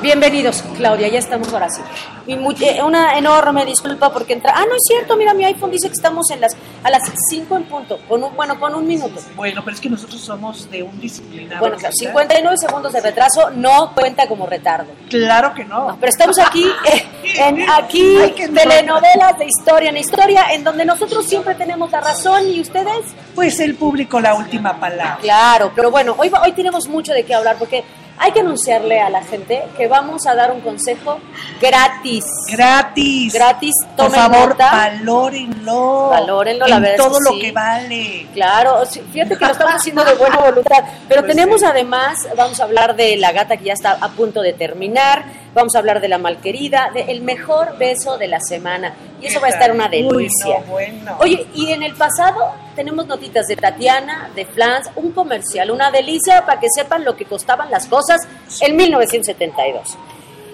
Bienvenidos, Claudia, ya estamos ahora sí. Y eh, una enorme disculpa porque entra. Ah, no es cierto, mira, mi iPhone dice que estamos en las a las 5 en punto, con un, bueno, con un minuto. Bueno, pero es que nosotros somos de un disciplinado. Bueno, claro, ¿verdad? 59 segundos de retraso no cuenta como retardo. Claro que no. Pero estamos aquí, eh, en aquí, telenovelas de historia en historia, en donde nosotros siempre tenemos la razón y ustedes. Pues el público la última palabra. Claro, pero bueno, hoy, hoy tenemos mucho de qué hablar porque hay que anunciarle a la gente que vamos a dar un consejo gratis. Gratis. Gratis, Por tomen favor, nota. valórenlo. Valórenlo, la En verdad es todo lo sí. que vale. Claro, fíjate que lo estamos haciendo de buena voluntad, pero Pues tenemos sí. además, vamos a hablar de la gata que ya está a punto de terminar, vamos a hablar de la malquerida, de el mejor beso de la semana, y eso ¿Qué va a estar una Uy, delicia. no, bueno. Oye, y en el pasado tenemos notitas de Tatiana, de Flans, un comercial, una delicia para que sepan lo que costaban las cosas en 1972.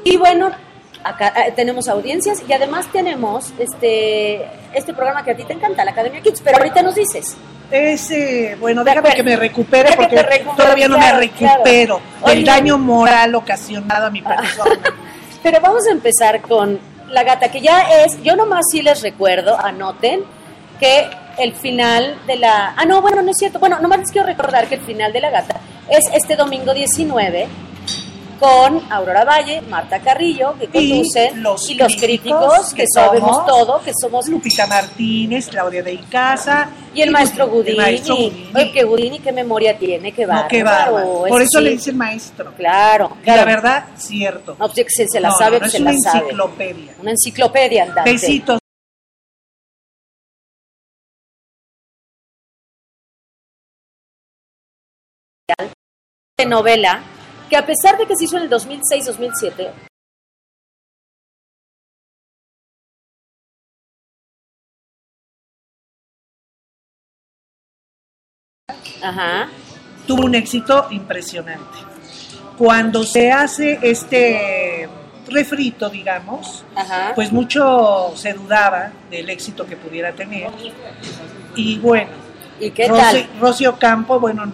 Y bueno, acá eh, tenemos audiencias y además tenemos este este programa que a ti te encanta, la Academia Kids, pero ahorita nos dices. Ese, bueno, De déjame que me recupere porque todavía no me recupero claro. Oye. daño moral ocasionado a mi persona. Pero vamos a empezar con la gata, que ya es, yo nomás sí les recuerdo, anoten, que el final de la... Ah, no, bueno, no es cierto. Bueno, nomás les quiero recordar que el final de la gata es este domingo 19 con Aurora Valle, Marta Carrillo, que Y conducen, los y los críticos, que, que sabemos todo, que somos... Lupita Martínez, Claudia de Icaza. Y el maestro Gudini. maestro Gudini. Oye, que Gudini, qué memoria tiene, qué No, qué bárbaro. Por eso sí. le dice el maestro. Claro, Y claro. la verdad, cierto. No, pues, se, se la No, sabe, no, se una la sabe. enciclopedia. Una enciclopedia andante. Besitos. novela que a pesar de que se hizo en el 2006-2007, ajá, tuvo un éxito impresionante. Cuando se hace este refrito, digamos, ajá, pues mucho se dudaba del éxito que pudiera tener. Y bueno, ¿y qué Rosy- tal? Rocío Campo, bueno,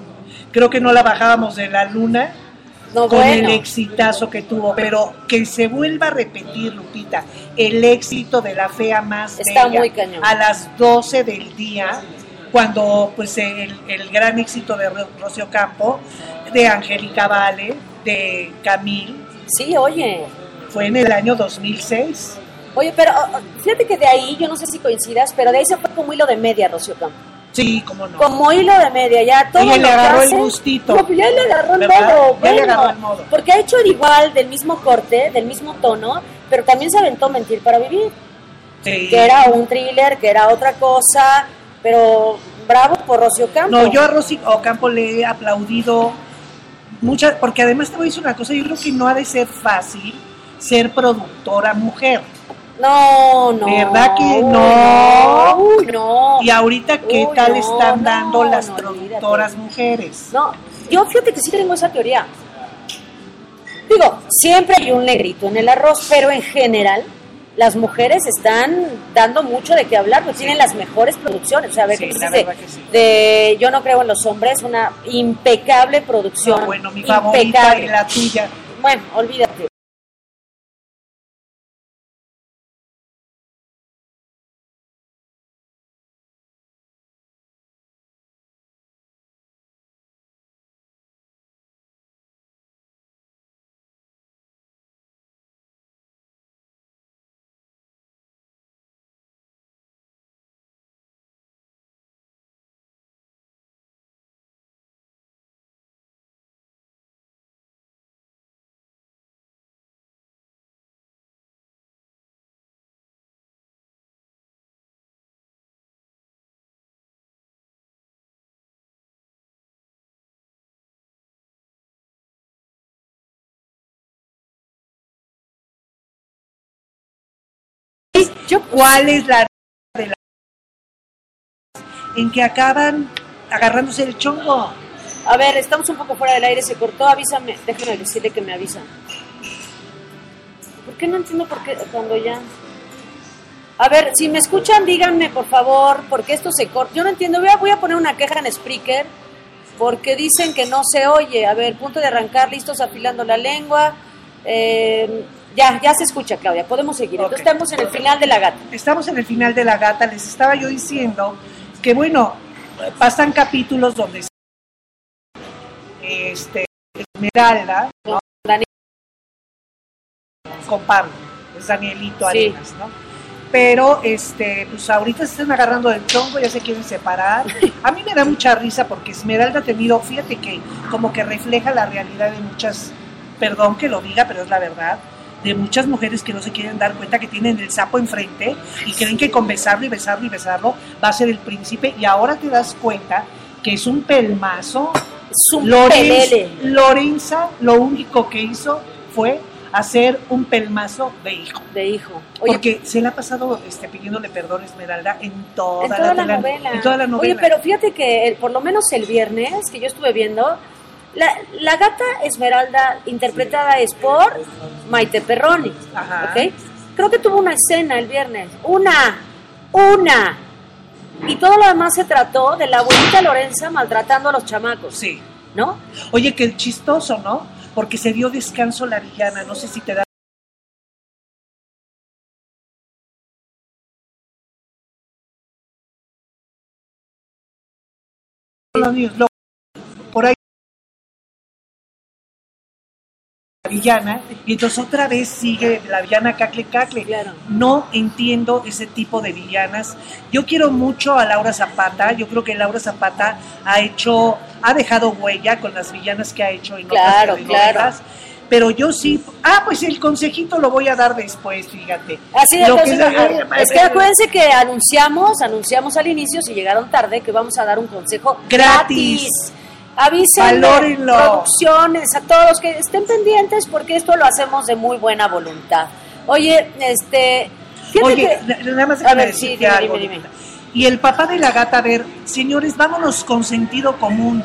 creo que no la bajábamos de la luna No, con bueno, el exitazo que tuvo, pero que se vuelva a repetir, Lupita, el éxito de la fea más Está bella muy cañón. a las 12 del día, cuando pues el, el gran éxito de Ro- Rocío Campo, de Angélica Vale, de Camil, sí, oye, fue en el año 2006. oye, pero oh, oh, fíjate que de ahí, yo no sé si coincidas, pero de ahí se fue como hilo de media Rocío Campo. Sí, cómo no. Como hilo de media, ya todo Ella lo le agarró el gustito. No, ya le agarró el modo, le bueno, agarró el modo. Porque ha hecho igual, del mismo corte, del mismo tono, pero también se aventó Mentir para Vivir, Sí. que era un thriller, que era otra cosa, pero bravo por Rocío Campo. No, yo a Rosy Ocampo le he aplaudido muchas, porque además te voy a decir una cosa, yo creo que no ha de ser fácil ser productora mujer. No, no. ¿Verdad que no? Uy, no. Y ahorita, ¿qué Uy, tal no, están no, dando las productoras mujeres? No, yo fíjate que sí tengo esa teoría. Digo, siempre hay un negrito en el arroz, pero en general las mujeres están dando mucho de qué hablar, porque tienen las mejores producciones. O sea, a ver, Sí, ¿qué la de, verdad que sí. de Yo no creo en los hombres, una impecable producción. No, bueno, mi favorita impecable. y la tuya. Bueno, olvídate. ¿Cuál es la de la en que acaban agarrándose el chongo? A ver, estamos un poco fuera del aire, se cortó, avísame, déjame decirle que me avisa. ¿Por qué no entiendo por qué cuando ya... A ver, si me escuchan, díganme, por favor, porque esto se corta. Yo no entiendo, voy a, voy a poner una queja en Spreaker, porque dicen que no se oye. A ver, punto de arrancar, listos, afilando la lengua. Eh, ya, ya se escucha, Claudia, podemos seguir. Entonces estamos en el final de la gata. Estamos en el final de la gata, les estaba yo diciendo que bueno, pasan capítulos donde este Esmeralda ¿no? Dani- con Pablo, es Danielito Sí. Arenas, ¿no? Pero este, pues ahorita se están agarrando del tronco, ya se quieren separar. A mí me da mucha risa porque Esmeralda ha tenido, fíjate que como que refleja la realidad de muchas, perdón que lo diga, pero es la verdad, de muchas mujeres que no se quieren dar cuenta que tienen el sapo enfrente y creen que con besarlo y besarlo y besarlo va a ser el príncipe y ahora te das cuenta que es un pelmazo. Es un Lorenz- pelele. Lorenza lo único que hizo fue hacer un pelmazo de hijo. de hijo. Oye, Porque se le ha pasado este, pidiéndole perdón a Esmeralda en toda, en toda la, tela- novela. En toda la novela. Oye, pero fíjate que el- por lo menos el viernes que yo estuve viendo, la, la gata Esmeralda interpretada es por Maite Perroni. Ajá. Creo que tuvo una escena el viernes. Una, una. Y todo lo demás se trató de la abuelita Lorenza maltratando a los chamacos. Sí. ¿No? Oye, qué chistoso, ¿no? Porque se dio descanso la villana, no sé si te da... Los niños, lo- villana y entonces otra vez sigue la villana cacle cacle Claro. no entiendo ese tipo de villanas yo quiero mucho a Laura Zapata yo creo que Laura Zapata ha hecho ha dejado huella con las villanas que ha hecho en Claro, otras claro. pero yo sí ah pues el consejito lo voy a dar después fíjate Así de Lo que- ah, es que acuérdense que anunciamos, anunciamos al inicio, si llegaron tarde, que vamos a dar un consejo Gratis. gratis. Avisen producciones a todos los que estén pendientes porque esto lo hacemos de muy buena voluntad. Oye, este, Oye, que- nada más A ver, sí, dime, algo, dime, dime. Lupita. Y el papá de la gata, a ver, señores, vámonos con sentido común.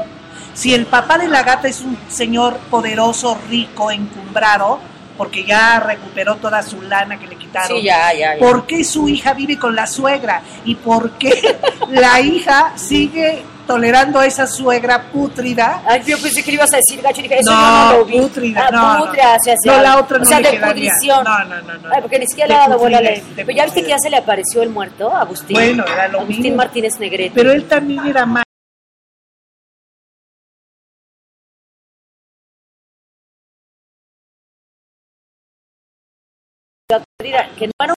Si el papá de la gata es un señor poderoso, rico, encumbrado, porque ya recuperó toda su lana que le quitaron. Sí, ya, ya, ya. ¿Por qué su hija vive con la suegra? ¿Y por qué la hija sigue tolerando a esa suegra pútrida? Ay, yo pensé que le ibas a decir gacho, dije, eso No, yo no lo vi. pútrida, Ah, no, no. pútrida, o sea, No, la otra o no sea, le de pudrición. No, no, no, no. Ay, porque ni siquiera le ha dado bola a la... Pero ya viste que ya se le apareció el muerto, Agustín. Bueno, era lo Agustín mismo. Martínez Negrete. Pero él también era más. Que no era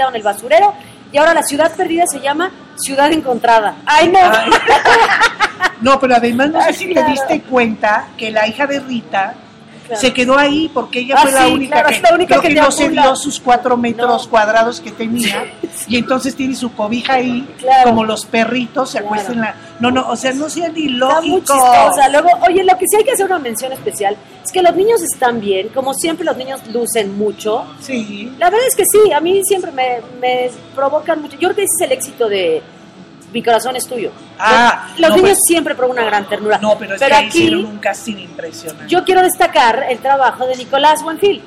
quitaron el basurero y ahora la ciudad perdida se llama Ciudad Encontrada. ¡Ay, no! Ay. No, pero además no sé si te diste cuenta que la hija de Rita Claro. se quedó ahí porque ella Ah, fue la sí, única claro, que, es la única creo que que te no se dio sus cuatro metros No. cuadrados que tenía y entonces tiene su cobija ahí Claro. como los perritos se acuestan la no no o sea no sea ni Está muy lógico. Luego, oye, lo que sí hay que hacer una mención especial es que los niños están bien, como siempre los niños lucen mucho. sí La verdad es que sí, a mí siempre me, me provocan mucho. Yo creo que ese es el éxito de Mi corazón es tuyo. Ah, los no, niños pues- siempre provocan una gran ternura. no pero es que ahí aquí un casting impresionante yo quiero destacar el trabajo de Nicolás Buenfil.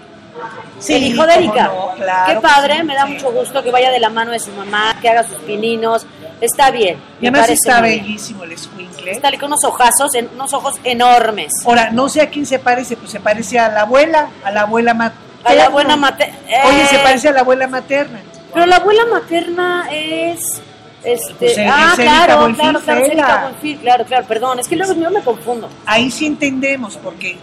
Sí, el hijo de Erika. no, claro Qué que padre, sí, me da sí. mucho gusto que vaya de la mano de su mamá, que haga sus pininos. Está bien. y además está bien. bellísimo el escuincle Está con unos ojazos, en- unos ojos enormes. ahora no sé a quién se parece pues se parece a la abuela a la abuela materna A la abuela materna. oye se parece a la abuela materna Pero la abuela materna es. Este, Pues, ah, claro, claro, claro, Erika. Buenfil, claro, claro, perdón, es que luego yo me confundo. ahí sí entendemos porque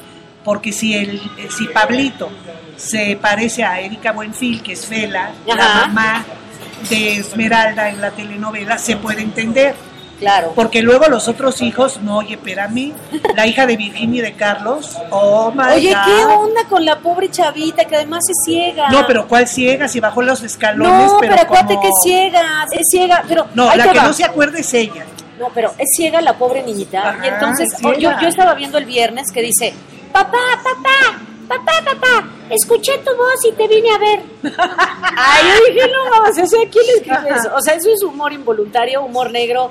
porque si el si Pablito se parece a Erika Buenfil que es Fela la mamá de Esmeralda en la telenovela se puede entender Claro. Porque luego los otros hijos, no, oye, espérame, la hija de Virginia y de Carlos, oh my Oye, God. ¿qué onda con la pobre chavita que además es ciega? No, pero ¿cuál ciega? Si bajó los escalones, No, pero, pero, acuérdate como- que es ciega, es ciega, pero No, la que va. no se acuerda es ella. No, pero es ciega la pobre niñita. Ajá, y entonces, es oh, yo, yo estaba viendo el viernes que dice, papá, papá, papá, papá, escuché tu voz y te vine a ver. Ay, yo dije, no, o sea, ¿quién escribe eso? O sea, eso es humor involuntario, humor negro.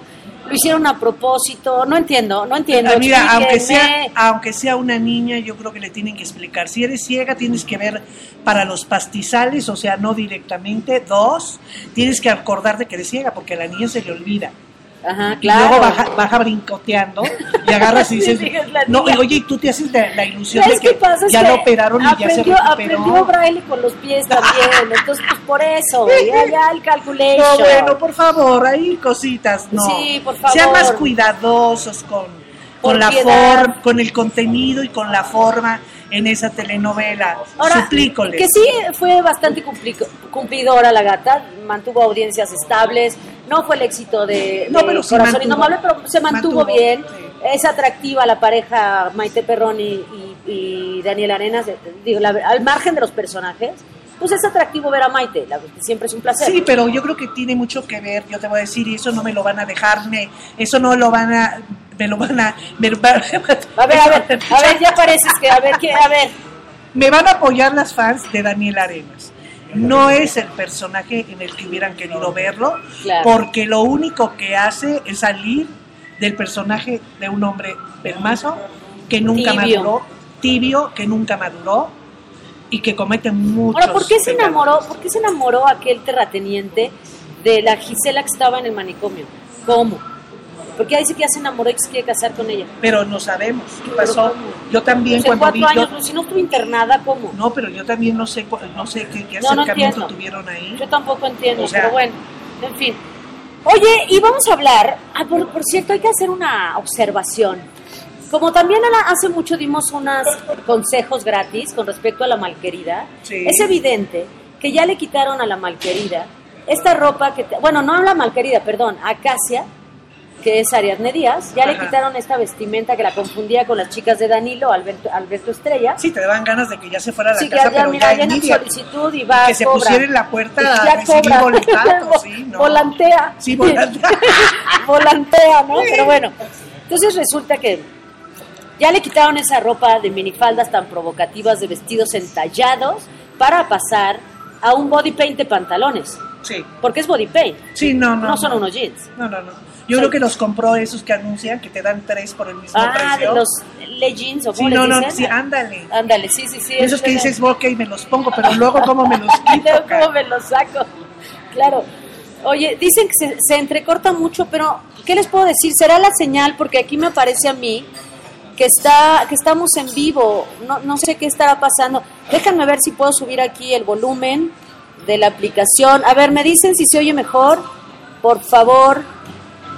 Lo hicieron a propósito, no entiendo, no entiendo. Ah, Mira, aunque sea, aunque sea una niña, yo creo que le tienen que explicar. Si eres ciega, tienes que ver para los pastizales, o sea, no directamente. Dos, tienes que acordarte que eres ciega, porque a la niña se le olvida. Ajá, Y claro. luego baja, baja brincoteando y agarras y dices, Sí, no, niña. oye, y tú te haces la, la ilusión ¿Sabes de que ya lo operaron y ya se aprendió, recuperó. aprendió braille con los pies también, entonces pues por eso, ya, ya el calculation. No, bueno, por favor, hay cositas, no. Sí, por favor. Sean más cuidadosos con, con la forma, con el contenido y con la forma en esa telenovela. Ahora, Suplícoles. que sí fue bastante cumpli- cumplidora la gata, mantuvo audiencias estables, no fue el éxito de, No, de pero Corazón mantuvo. Indomable, pero se mantuvo, Mantuvo, bien. sí. Es atractiva la pareja Maite Perroni y, y Daniel Arenas, digo, la- al margen de los personajes, pues es atractivo ver a Maite, la, siempre es un placer. Sí, pero yo creo que tiene mucho que ver, yo te voy a decir, y eso no me lo van a dejarme, eso no lo van a, me lo van a, me, va- A ver, a ver, a ver, ya pareces que, a ver, ¿qué? a ver. me van a apoyar las fans de Daniel Arenas. No es el personaje en el que hubieran querido verlo, Claro. porque lo único que hace es salir del personaje de un hombre pelmazo que nunca Tibio. maduró, tibio, que nunca maduró y que comete muchos Ahora, ¿por qué se enamoró, por qué se enamoró aquel terrateniente de la Gisela que estaba en el manicomio? ¿Cómo? Porque ahí dice que ya se enamoró y se quiere casar con ella. Pero no sabemos qué pasó. Yo también Hace cuando vi... cuatro yo- años, pero si no estuvo internada, ¿cómo? no, pero yo también no sé, no sé qué, qué No, no acercamiento entiendo. tuvieron ahí. Yo tampoco entiendo, O sea- pero bueno, en fin. Oye, y vamos a hablar, ah, por, por cierto, hay que hacer una observación. Como también hace mucho dimos unos consejos gratis con respecto a la malquerida, Sí. es evidente que ya le quitaron a la malquerida esta ropa que, te- bueno, no a la malquerida, perdón, a Acacia, que es Ariadne Díaz, ya le quitaron esta vestimenta que la confundía con las chicas de Danilo, Alberto, Alberto Estrella. Sí, te daban ganas de que ya se fuera a la Sí, que casa, ya, pero mira, ya solicitud y va que se cobra. pusiera en la puerta Y a ya recibir sí, no. Volantea. Sí, volantea. Volantea, ¿no? Pero bueno, entonces resulta que ya le quitaron esa ropa de minifaldas tan provocativas de vestidos entallados para pasar a un body paint de pantalones. Sí, Porque es body paint. sí, no, no. No son unos jeans. No, no, no. Yo creo que los compró esos que anuncian que te dan tres por el mismo Ah, precio. de los leggings o Sí, no, no, dicen. sí, ándale. Ándale, sí, sí, sí. Esos es que dices, ok, me los pongo, pero luego cómo me los quito. luego cómo me lo saco. Claro. Oye, dicen que se, se entrecorta mucho, pero ¿qué les puedo decir? Será la señal, porque aquí me parece a mí que está que estamos en vivo. No, no sé qué estará pasando. Déjenme ver si puedo subir aquí el volumen de la aplicación. A ver, me dicen si se oye mejor. Por favor.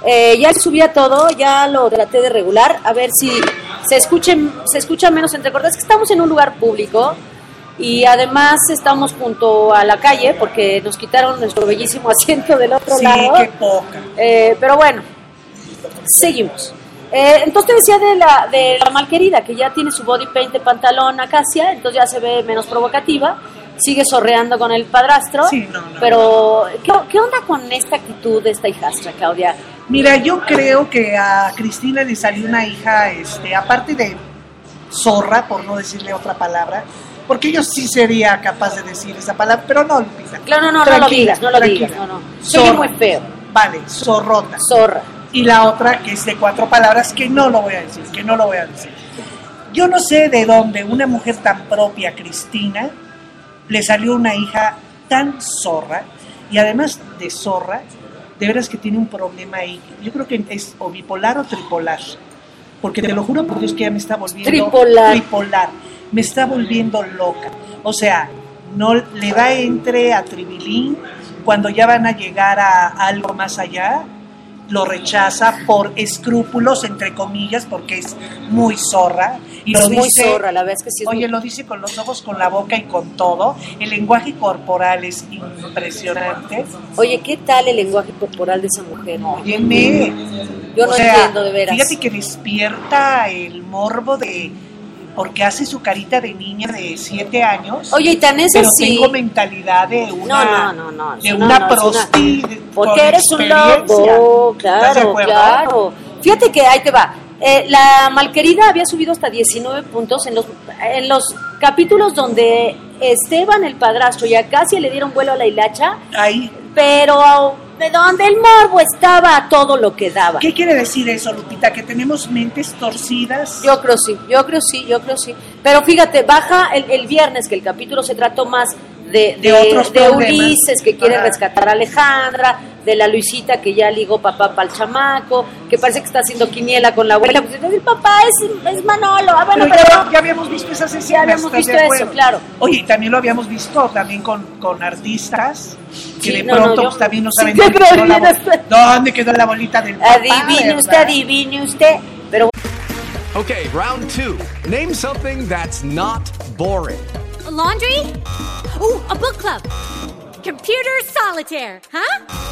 Eh, ya subí a todo, ya lo traté de regular. A ver si se escuchen, se escucha menos entrecortado. Es que estamos en un lugar público y además estamos junto a la calle porque nos quitaron nuestro bellísimo asiento del otro Sí, lado. qué poca. Eh, pero bueno, seguimos. Eh, entonces te decía de la, de la malquerida, que ya tiene su body paint de pantalón acacia, entonces ya se ve menos provocativa, sigue sorreando con el padrastro. Sí, no, no. Pero, ¿qué, qué onda con esta actitud de esta hijastra, Claudia? Mira, yo creo que a Cristina le salió una hija, este, aparte de zorra, por no decirle otra palabra, porque yo sí sería capaz de decir esa palabra, pero no, Lupita. Claro, no, no, no lo digas, no lo digas, no, no. Zorra. muy feo. Vale, zorrota. Zorra. y la otra que es de cuatro palabras que no lo voy a decir, que no lo voy a decir. Yo no sé de dónde una mujer tan propia, Cristina, le salió una hija tan zorra y además de zorra, de veras que tiene un problema ahí. Yo creo que es o bipolar o tripolar, porque te lo juro por Dios que ya me está volviendo Tripolar. tripolar. me está volviendo loca. O sea, no le da entre a Tribilín cuando ya van a llegar a algo más allá, lo rechaza por escrúpulos, entre comillas, porque es muy zorra. Y Es lo muy dice, zorra, la verdad es que sí es Oye, muy- lo dice con los ojos, con la boca y con todo. El lenguaje corporal es impresionante. Oye, ¿qué tal el lenguaje corporal de esa mujer? Óyeme, Yo O no sea, entiendo de veras. Fíjate que despierta el morbo de porque hace su carita de niña de siete años. Oye, y tan es pero así. tengo mentalidad de una No, no, no, de una prosti una- Porque eres un lobo, ¿Estás de claro, claro. Fíjate que ahí te va. Eh, la malquerida había subido hasta 19 puntos en los, en los capítulos donde Esteban, el padrastro, y a Casia le dieron vuelo a la hilacha, Ahí. pero donde el morbo estaba a todo lo que daba. ¿Qué quiere decir eso, Lupita? Que tenemos mentes torcidas. Yo creo sí, yo creo sí, yo creo sí. Pero fíjate, baja el, el viernes, que el capítulo se trató más de, De otros de. Ulises, que quiere Ajá. rescatar a Alejandra, de la Luisita, que ya ligó papá para el chamaco, que parece que está haciendo quiniela con la abuela. Pues entonces el papá es, es Manolo. Ah, bueno, pero pero, ya, ya habíamos visto esas escenas. Ya habíamos ¿estás visto eso, claro. Oye, y también lo habíamos visto también con, con artistas que Sí, de no, no, pronto yo- pues, también no sí, saben que dónde, quedó la, dónde quedó la bolita del papá. adivine ¿verdad? usted, adivine usted. Pero Okay, round two. Name something that's not boring. A laundry? Ooh, a book club. Computer solitaire, huh?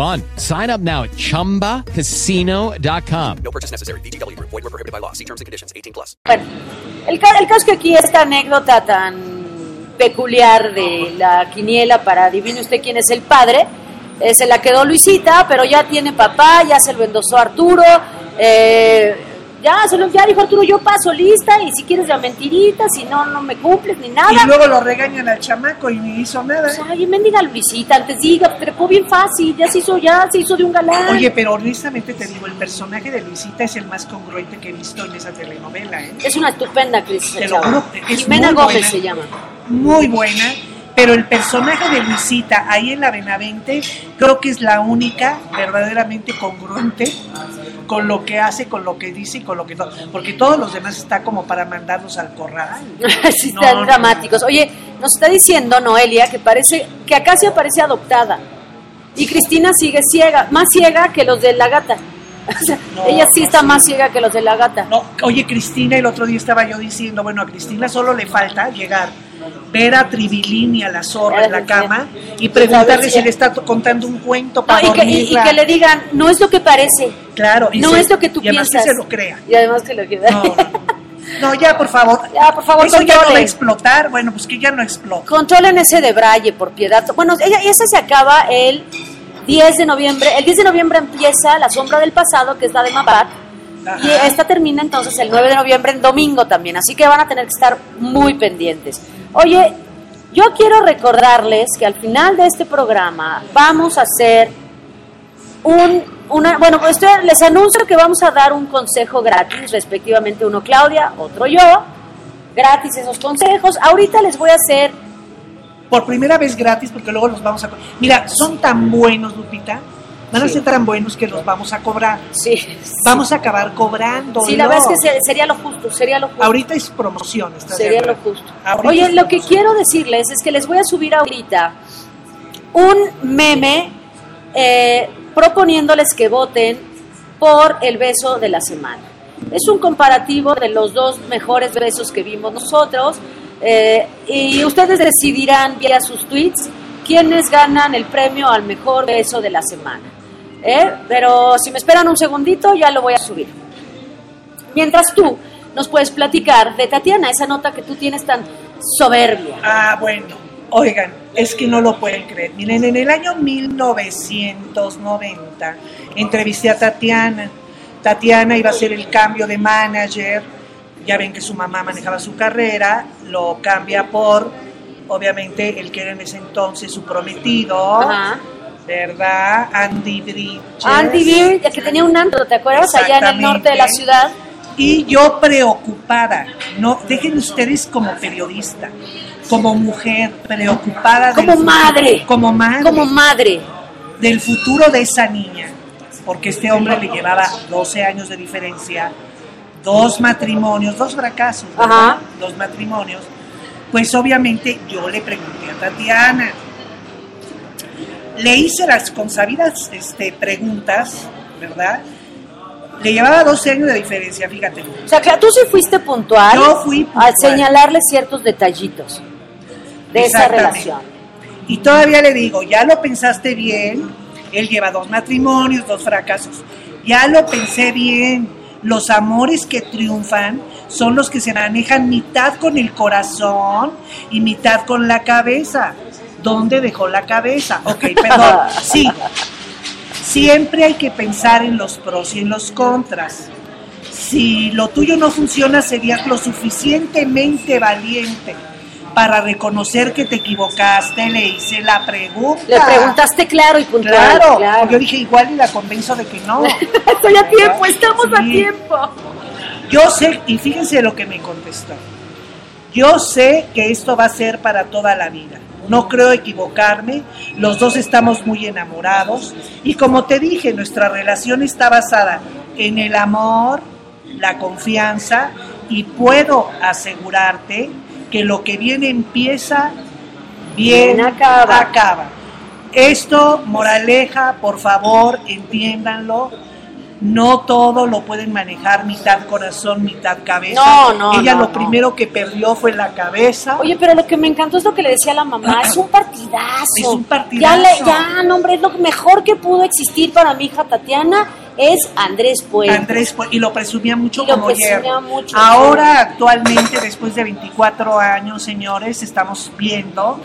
fun. Sign up now at chumbacasino.com. No purchase necessary. VGW Group. Void where prohibited by law. See terms and conditions. 18 plus. Bueno, el caso es que aquí esta anécdota tan peculiar de la quiniela para adivine usted quién es el padre, eh, se la quedó Luisita, pero ya tiene papá, ya se lo endosó Arturo, eh, ya, se lo, ya dijo Arturo, yo paso lista y si quieres la mentirita, si no, no me cumples ni nada. Y luego lo regañan al chamaco y ni hizo nada. Pues, ay, mendiga Luisita, antes diga, trepó bien fácil, ya se hizo, ya se hizo de un galán. Oye, pero honestamente te digo, el personaje de Luisita es el más congruente que he visto en esa telenovela, ¿eh? es una estupenda actriz. Te esa lo chava. juro, es Jimena Gómez buena. se llama. Muy buena, pero el personaje de Luisita ahí en la Benavente creo que es la única verdaderamente congruente con lo que hace, con lo que dice y con lo que no. Porque todos los demás está como para mandarlos al corral. sí, No, están no, dramáticos. Oye, nos está diciendo Noelia que parece que Acacia parece adoptada y Cristina sigue ciega, más ciega que los de la gata. O sea, No, ella sí no, está sí. más ciega que los de la gata. No, oye, Cristina, el otro día estaba yo diciendo, bueno, a Cristina solo le falta llegar, ver a Tribilini a la zorra en la cama y preguntarle si le está contando un cuento No, para y, que, y- que le digan, no es lo que parece, Claro, y no se- es lo que tú y además piensas. que se lo crea. Y además que lo que No, no, no. No, ya, por favor. Ya, por favor, Eso ya no va a explotar. Bueno, pues que ya no explote. Controlen ese de Braille, por piedad. Bueno, ella, esa se acaba el 10 de noviembre. El 10 de noviembre empieza La Sombra del Pasado, que es la de Mapat. Ajá. Y esta termina entonces el 9 de noviembre en domingo también. Así que van a tener que estar muy pendientes. Oye, yo quiero recordarles que al final de este programa vamos a hacer un, una, bueno, pues les anuncio que vamos a dar un consejo gratis, respectivamente uno Claudia, otro yo, gratis esos consejos. Ahorita les voy a hacer Por primera vez gratis, porque luego los vamos a... Mira, son tan buenos, Lupita. Van a ser tan buenos que los vamos a cobrar. Sí. Vamos a acabar cobrando. Sí, la verdad es que se- sería lo justo, sería lo justo. Ahorita es promoción, ¿estás de sería lo justo. Ahorita Oye, lo que quiero decirles es que les voy a subir ahorita un meme eh, proponiéndoles que voten por el beso de la semana. Es un comparativo de los dos mejores besos que vimos nosotros eh, y ustedes decidirán vía sus tweets quiénes ganan el premio al mejor beso de la semana. ¿Eh? Pero si me esperan un segundito ya lo voy a subir. Mientras tú nos puedes platicar de Tatiana, esa nota que tú tienes tan soberbia. Ah, bueno. Oigan, es que no lo pueden creer. Miren, en el año 1990 entrevisté a Tatiana. Tatiana iba a hacer el cambio de manager. Ya ven que su mamá manejaba su carrera. Lo cambia por, obviamente, el que era en ese entonces su prometido. Ajá. ¿Verdad? Andy Bridges. Andy el que tenía un antro, ¿te acuerdas? Allá en el norte de la ciudad. Y yo preocupada, no, dejen ustedes como periodista, como mujer, preocupada. Como futuro- madre. Como madre. Como madre. del futuro de esa niña, porque este hombre le llevaba 12 años de diferencia, dos matrimonios, dos fracasos. Ajá. dos matrimonios, pues obviamente yo le pregunté a Tatiana, le hice las consabidas este, preguntas, ¿verdad? Le llevaba 12 años de diferencia, fíjate. O sea, que tú sí fuiste puntual. Yo fui puntual. señalarle ciertos detallitos de esa relación. Y todavía le digo, ya lo pensaste bien, él lleva dos matrimonios, dos fracasos, ya lo pensé bien, los amores que triunfan son los que se manejan mitad con el corazón y mitad con la cabeza. ¿Dónde dejó la cabeza? Ok, perdón, sí. Siempre hay que pensar en los pros y en los contras. Si lo tuyo no funciona, serías lo suficientemente valiente para reconocer que te equivocaste. Le hice la pregunta. Le preguntaste claro y puntual. Claro, claro. yo dije igual y la convenzo de que no. Estoy a tiempo, estamos a tiempo. Yo sé, y fíjense lo que me contestó. Yo sé que esto va a ser para toda la vida. No creo equivocarme. Los dos estamos muy enamorados. Y como te dije, nuestra relación está basada en el amor, la confianza. Y puedo asegurarte que lo que viene empieza, bien, Bien acaba. acaba. Esto, moraleja, por favor, entiéndanlo. No todo lo pueden manejar mitad corazón, mitad cabeza. No, no, Ella no, lo no. primero que perdió fue la cabeza. Oye, pero lo que me encantó es lo que le decía la mamá, es un partidazo. Es un partidazo. Ya, le, ya, no, hombre, es lo mejor que pudo existir para mi hija Tatiana es Andrés Puente. Andrés, pues, y lo presumía mucho Y lo como presumía mucho, Ahora, actualmente, después de 24 años, señores, estamos viendo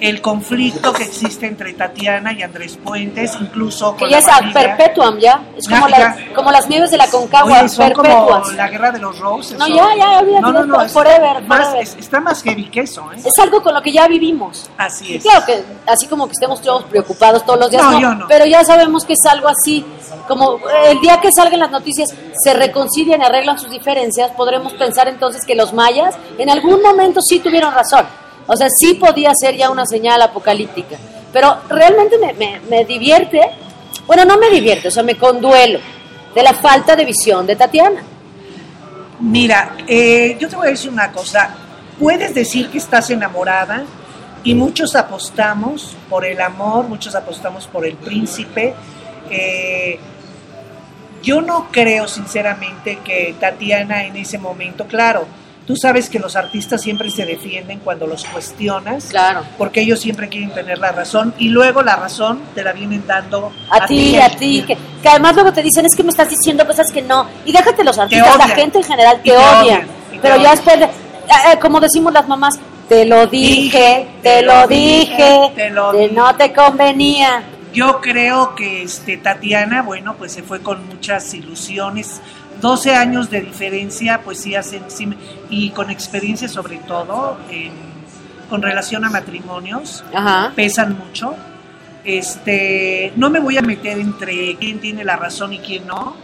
el conflicto que existe entre Tatiana y Andrés Puentes, incluso Que con ya la es perpetuum, ya. Es como, ya. las, como las nieves de la Concagua, Oye, son como perpetuas. la guerra de los roses. No, ya, ya, olvídate, No, no, no, for- es forever, más- forever. es- está más heavy que eso, ¿eh? Es algo con lo que ya vivimos. Así Y es. claro que así como que estemos todos preocupados todos los días, No, yo no. pero ya sabemos que es algo así, como el día que salgan las noticias se reconcilian y arreglan sus diferencias, podremos pensar entonces que los mayas en algún momento sí tuvieron razón. O sea, sí podía ser ya una señal apocalíptica. Pero realmente me, me- me divierte, bueno, no me divierte, o sea, me conduelo de la falta de visión de Tatiana. Mira, eh, yo te voy a decir una cosa. Puedes decir que estás enamorada y muchos apostamos por el amor, muchos apostamos por el príncipe. Eh, yo no creo sinceramente que Tatiana en ese momento, claro, tú sabes que los artistas siempre se defienden cuando los cuestionas, Claro. porque ellos siempre quieren tener la razón y luego la razón te la vienen dando A, ti, a ti, que, que además luego te dicen, es que me estás diciendo cosas que no. Y déjate los artistas, la gente en general te te odia. odian, y te Pero ya después, de- eh, eh, como decimos las mamás, te lo dije, te lo dije, te lo que dije. no te convenía. Yo creo que este, Tatiana, bueno, pues se fue con muchas ilusiones. 12 años de diferencia, pues sí hacen, sí, y con experiencia sobre todo, con relación a matrimonios, Ajá. pesan mucho. Este, no me voy a meter entre quién tiene la razón y quién no.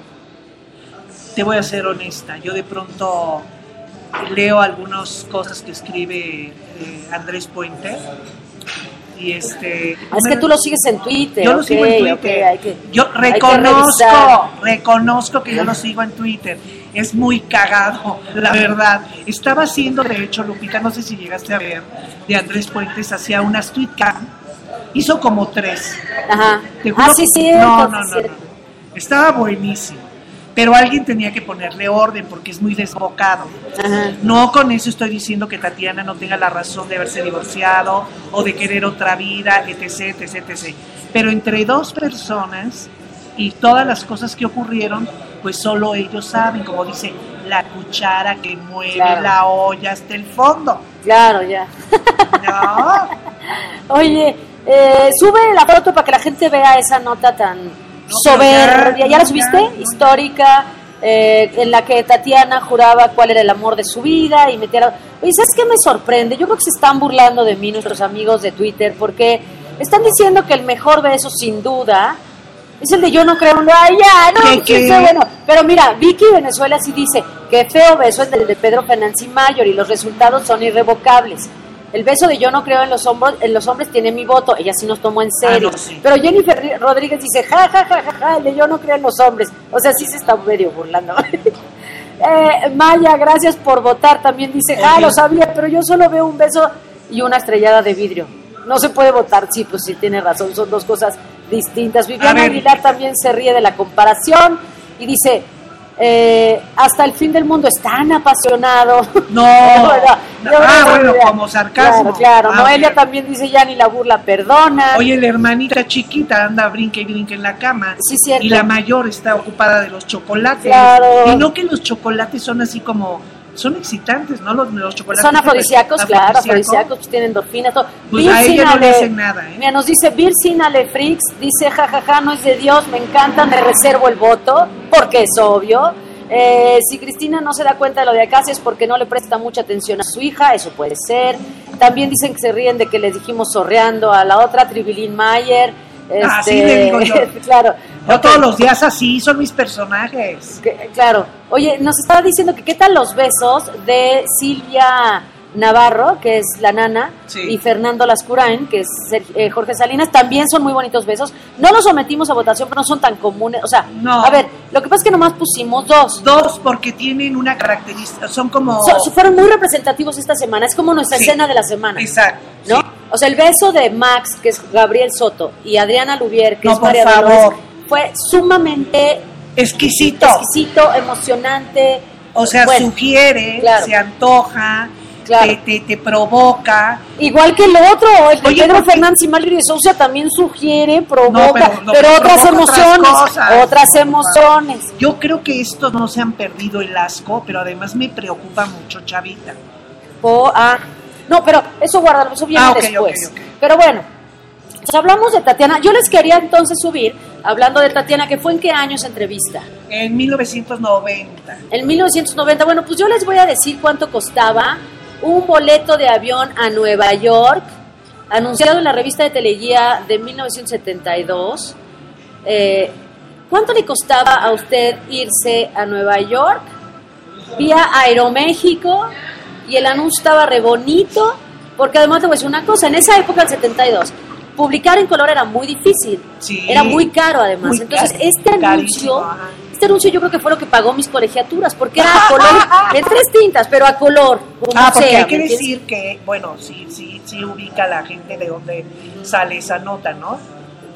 Te voy a ser honesta, yo de pronto leo algunas cosas que escribe eh, Andrés Puente y este Es que tú lo sigues en Twitter. yo lo sigo en Twitter. hay que- yo hay que reconozco, reconozco que yo lo sigo en Twitter. Es muy cagado, la verdad. Estaba haciendo, de hecho, Lupita, no sé si llegaste a ver, de Andrés Puentes, hacía unas tweetcam. Hizo como tres. Ajá. Te juro Ah, sí, sí. No, no, no, no. Estaba buenísimo. Pero alguien tenía que ponerle orden porque es muy desbocado. Ajá. No con eso estoy diciendo que Tatiana no tenga la razón de haberse divorciado o de querer otra vida, etc, etc, etc. Pero entre dos personas y todas las cosas que ocurrieron, pues solo ellos saben, como dice, la cuchara que mueve Claro. la olla hasta el fondo. Claro, ya. No, Oye, eh, sube la foto para que la gente vea esa nota tan soberbia. ya, ¿Ya, la subiste? Histórica, eh, en la que Tatiana juraba cuál era el amor de su vida y metía la... Oye, ¿sabes qué me sorprende? Yo creo que se están burlando de mí nuestros amigos de Twitter porque Están diciendo que el mejor beso, sin duda, es el de yo no creo en Ay, ya, no, ¿Qué, qué? sí, bueno. Pero mira, Vicky Venezuela sí dice que feo beso es el de Pedro Fernández y Mayor y los resultados son irrevocables. El beso de yo no creo en los hombres, en los hombres tiene mi voto. Ella sí nos tomó en serio. Ah, no, sí. Pero Jennifer Rodríguez dice, ja, ja, ja, ja, ja, el de yo no creo en los hombres. O sea, sí se está medio burlando. Eh, Maya, gracias por votar. También dice, Oye. lo sabía, pero yo solo veo un beso y una estrellada de vidrio. No se puede votar. Sí, pues sí, tiene razón. Son dos cosas distintas. Viviana. Aguilar también se ríe de la comparación y dice, eh, hasta el fin del mundo es tan apasionado. No. Bueno, yo Ah, bueno, como sarcasmo. Claro, claro. Ah, Noelia también dice, ya ni la burla perdona. Oye, la hermanita chiquita anda brinque y brinque en la cama. Sí, cierto. Y la mayor está ocupada de los chocolates. Claro. Y no que los chocolates son así como. Son excitantes, ¿no? Los, los chocolates. Son afrodisíacos, claro, afrodisíaco. afrodisíacos, pues tienen endorfinas, todo. Pues a ella no le hacen nada, ¿eh? Mira, nos dice Virsin Ale Frix, dice, jajaja, no es de Dios, me encanta, me reservo el voto, porque es obvio. Eh, si Cristina no se da cuenta de lo de acá, es porque no le presta mucha atención a su hija, eso puede ser. También dicen que se ríen de que les dijimos sorreando a la otra, Tribilín Mayer. Ah, Este, sí, le digo yo. claro. Ok. todos los días así, son mis personajes. Que- claro. Oye, nos estaba diciendo que qué tal los besos de Silvia Navarro, que es la nana, Sí. y Fernando Lascurain, que es eh, Jorge Salinas, también son muy bonitos besos. No los sometimos a votación, pero no son tan comunes. O sea, No. a ver, lo que pasa es que nomás pusimos dos. Dos, porque tienen una característica, son como... So- fueron muy representativos esta semana. Es como nuestra Sí. escena de la semana. Exacto. ¿No? sí. O sea, el beso de Max, que es Gabriel Soto, y Adriana Lubier, que No, es María. Dolores, fue sumamente Exquisito. exquisito, emocionante. O sea, Bueno, sugiere, claro. se antoja, Claro. te, te, te provoca. Igual que el otro, el Oye, Pedro porque- Fernández y Malgri de Sousa también sugiere, provoca, No, pero- no, pero, pero otras provoca emociones, otras emociones. Yo creo que estos no se han perdido el asco, pero además me preocupa mucho Chavita. O, ah, no, pero eso guárdalo, eso viene Ah, después. Pero bueno, pues hablamos de Tatiana. Yo les quería entonces subir, hablando de Tatiana, que fue en qué años entrevista. En 1990. En 1990, bueno, pues yo les voy a decir cuánto costaba un boleto de avión a Nueva York, anunciado en la revista de Teleguía de 1972. Eh, ¿Cuánto le costaba a usted irse a Nueva York vía Aeroméxico? Y el anuncio estaba re bonito, porque además te voy a decir una cosa, en esa época, el 72, publicar en color era muy difícil, Sí. era muy caro además. Muy Entonces, caro, este anuncio, este anuncio yo creo que fue lo que pagó mis colegiaturas, porque era a color, en tres tintas, pero a color, como Ah, porque sea, hay que decir que, bueno, sí, sí, sí ubica la gente de donde sale esa nota, ¿no?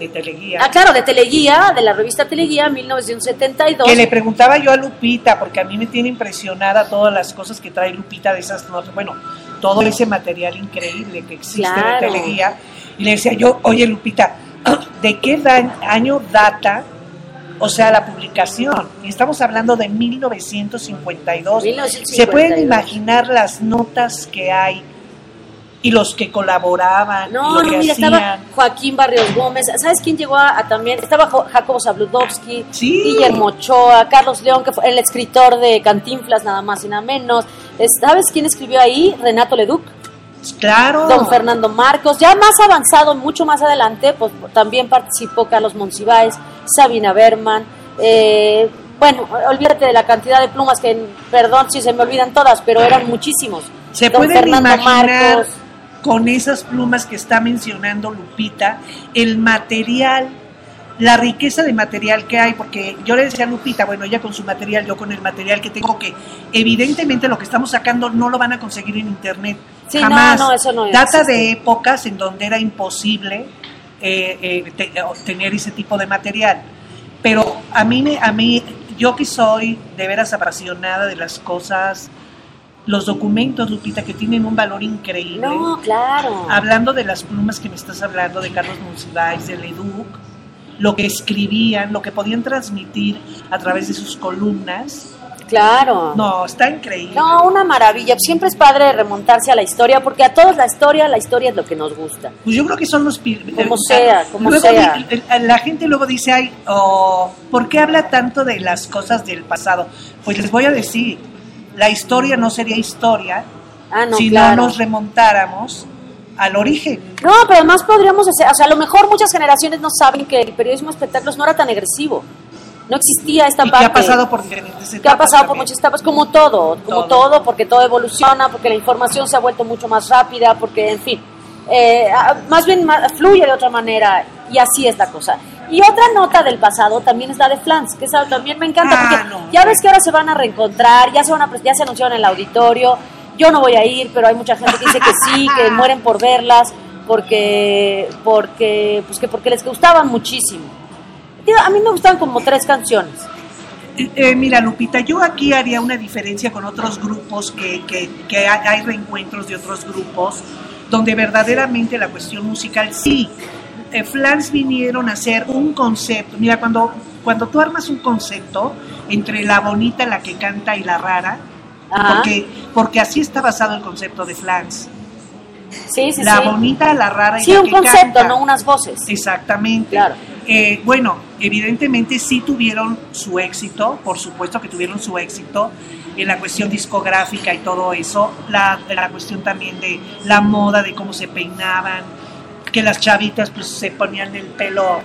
De Teleguía. Ah, claro, de Teleguía, de la revista Teleguía, 1972. Que le preguntaba yo a Lupita, porque a mí me tiene impresionada todas las cosas que trae Lupita de esas notas. Bueno, todo ese material increíble que existe Claro. de Teleguía. Y le decía yo, oye Lupita, ¿de qué da- año data? O sea, la publicación. Y estamos hablando de 1952. 1952. Se pueden imaginar las notas que hay y los que colaboraban, No, lo no, que mira, hacían. estaba Joaquín Barrios Gómez. ¿Sabes quién llegó a, a también? Estaba Jo- Jacobo Zabludovsky, Sí. Guillermo Ochoa, Carlos León, que fue el escritor de Cantinflas, nada más y nada menos. Es- ¿Sabes quién escribió ahí? Renato Leduc, Claro. don Fernando Marcos. Ya más avanzado, mucho más adelante, pues también participó Carlos Monsiváis, Sabina Berman. eh, bueno, olvídate de la cantidad de plumas que, perdón si se me olvidan todas, pero eran muchísimos. Se Don pueden Fernando imaginar Marcos. Con esas plumas que está mencionando Lupita, el material, la riqueza de material que hay, porque yo le decía a Lupita, bueno, ella con su material, yo con el material que tengo, que evidentemente lo que estamos sacando no lo van a conseguir en internet. Sí, jamás. no, no, eso no Data existe. de épocas en donde era imposible eh, eh, te- tener ese tipo de material. Pero a mí, a mí, yo que soy de veras apasionada de las cosas, los documentos, Lupita, que tienen un valor increíble. No, claro. Hablando de las plumas que me estás hablando, de Carlos Monsiváis, de Leduc, lo que escribían, lo que podían transmitir a través de sus columnas. Claro. No, está increíble. No, una maravilla. Siempre es padre remontarse a la historia, porque a todos la historia, la historia es lo que nos gusta. Pues yo creo que son los... Como eh, sea, como luego sea. La gente luego dice, ay, oh, ¿por qué habla tanto de las cosas del pasado? Pues les voy a decir, la historia no sería historia Ah, no, si claro. no nos remontáramos al origen. No, pero además podríamos hacer, o sea, a lo mejor muchas generaciones no saben que el periodismo de espectáculos no era tan agresivo. No existía esta Y que parte. ha pasado por diferentes etapas. que ha pasado por muchas etapas, como todo, como todo. porque todo evoluciona, porque la información se ha vuelto mucho más rápida, porque, en fin, eh, más bien fluye de otra manera y así es la cosa. Y otra nota del pasado también es la de Flans, que esa también me encanta, Ah, porque no, ya ves que ahora se van a reencontrar, ya se, van a, ya se anunciaron en el auditorio, yo no voy a ir, pero hay mucha gente que dice que sí, que mueren por verlas, porque, porque, pues que porque les gustaban muchísimo. Digo, A mí me gustaban como tres canciones. Eh, eh, mira, Lupita, yo aquí haría una diferencia con otros grupos que, que, hay reencuentros de otros grupos donde verdaderamente la cuestión musical sí. Eh, Flans vinieron a hacer un concepto. Mira, cuando, cuando tú armas un concepto entre la bonita, la que canta y la rara, Ajá. porque, porque así está basado el concepto de Flans. Sí, sí, la sí. bonita, la rara y Sí, la un que concepto, canta. no unas voces. Exactamente. Claro. Eh, bueno, evidentemente sí tuvieron su éxito, por supuesto que tuvieron su éxito en la cuestión discográfica y todo eso, la, la cuestión también de la moda, de cómo se peinaban, que las chavitas pues se ponían el pelo,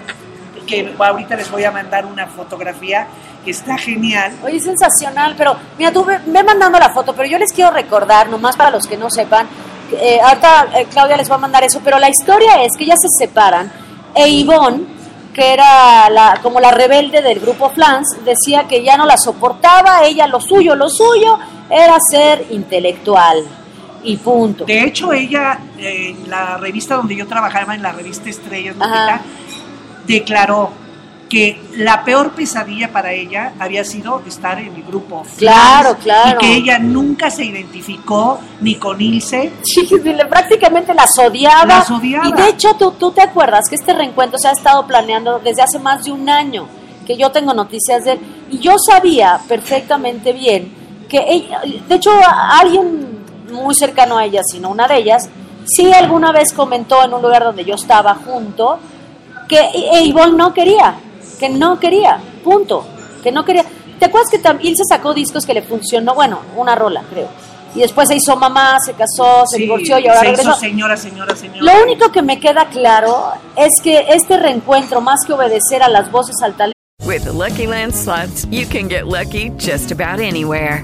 que ahorita les voy a mandar una fotografía que está genial. Oye, sensacional, pero mira, tú ve, ve mandando la foto, pero yo les quiero recordar, nomás para los que no sepan, eh, eh, Claudia les va a mandar eso, pero la historia es que ya se separan e Ivonne, que era como la rebelde del grupo Flans, decía que ya no la soportaba, ella lo suyo, lo suyo era ser intelectual y punto. De hecho, ella, eh, en la revista donde yo trabajaba, en la revista Estrellas. Lupita, declaró que la peor pesadilla para ella había sido estar en el grupo. Claro, claro. Y que ella nunca se identificó ni con Ilse. Sí, prácticamente las odiaba. Las odiaba. Y de hecho, tú, tú te acuerdas que este reencuentro se ha estado planeando desde hace más de un año, que yo tengo noticias de él. Y yo sabía perfectamente bien que ella, de hecho, alguien muy cercano a ella, sino una de ellas, sí alguna vez comentó en un lugar donde yo estaba junto que e- Ivonne no quería, que no quería, punto, que no quería. ¿Te acuerdas que también se sacó discos que le funcionó? Bueno, una rola, creo. Y después se hizo mamá, se casó, se Sí, divorció y ahora se regresó. hizo señora, señora, señora. Lo único que me queda claro es que este reencuentro, más que obedecer a las voces al talento, With the Lucky Land slots, you can get lucky just about anywhere.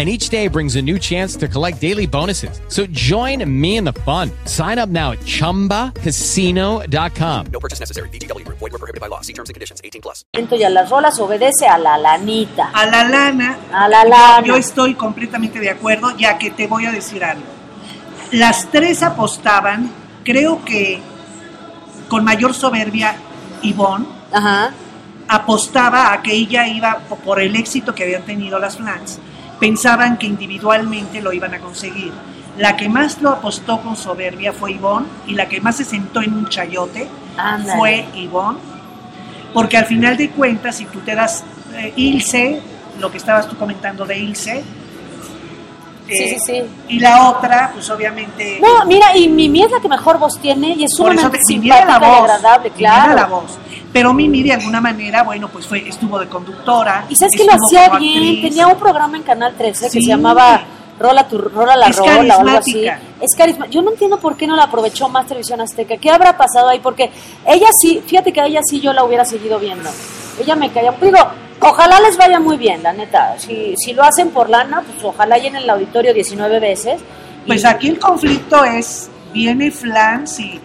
And each day brings a new chance to collect daily bonuses. So join me in the fun. Sign up now at chumbacasino.com. No purchase necessary. VGW Group. Void were prohibited by law. See terms and conditions. 18 plus. y a las rolas obedece a la lanita. A la lana. A la lana. Yo estoy completamente de acuerdo, ya que te voy a decir algo. Las tres apostaban, creo que con mayor soberbia, Ivonne Ajá. apostaba a que ella iba po- por el éxito que habían tenido las Flans. Pensaban que individualmente lo iban a conseguir. La que más lo apostó con soberbia fue Ivonne y la que más se sentó en un chayote Ándale. fue Ivonne. Porque al final de cuentas, si tú te das eh, Ilse, lo que estabas tú comentando de Ilse, Sí, eh, sí, sí. y la otra, pues obviamente... No, mira, y Mimi es la que mejor voz tiene y es sumamente simpática la y agradable, claro. la voz. Pero Mimi de alguna manera, bueno, pues fue estuvo de conductora. Y sabes que lo hacía bien, actriz. tenía un programa en Canal 13 que Sí. se llamaba Rola tu Rola la Es Rola o algo así. Es carisma. Yo no entiendo por qué no la aprovechó más Televisión Azteca. ¿Qué habrá pasado ahí? Porque ella sí, fíjate que a ella sí yo la hubiera seguido viendo. Ella me caía. Digo, ojalá les vaya muy bien, la neta. Si, si lo hacen por lana, pues ojalá llenen el auditorio 19 veces. Y- Pues aquí el conflicto es, viene Flans y,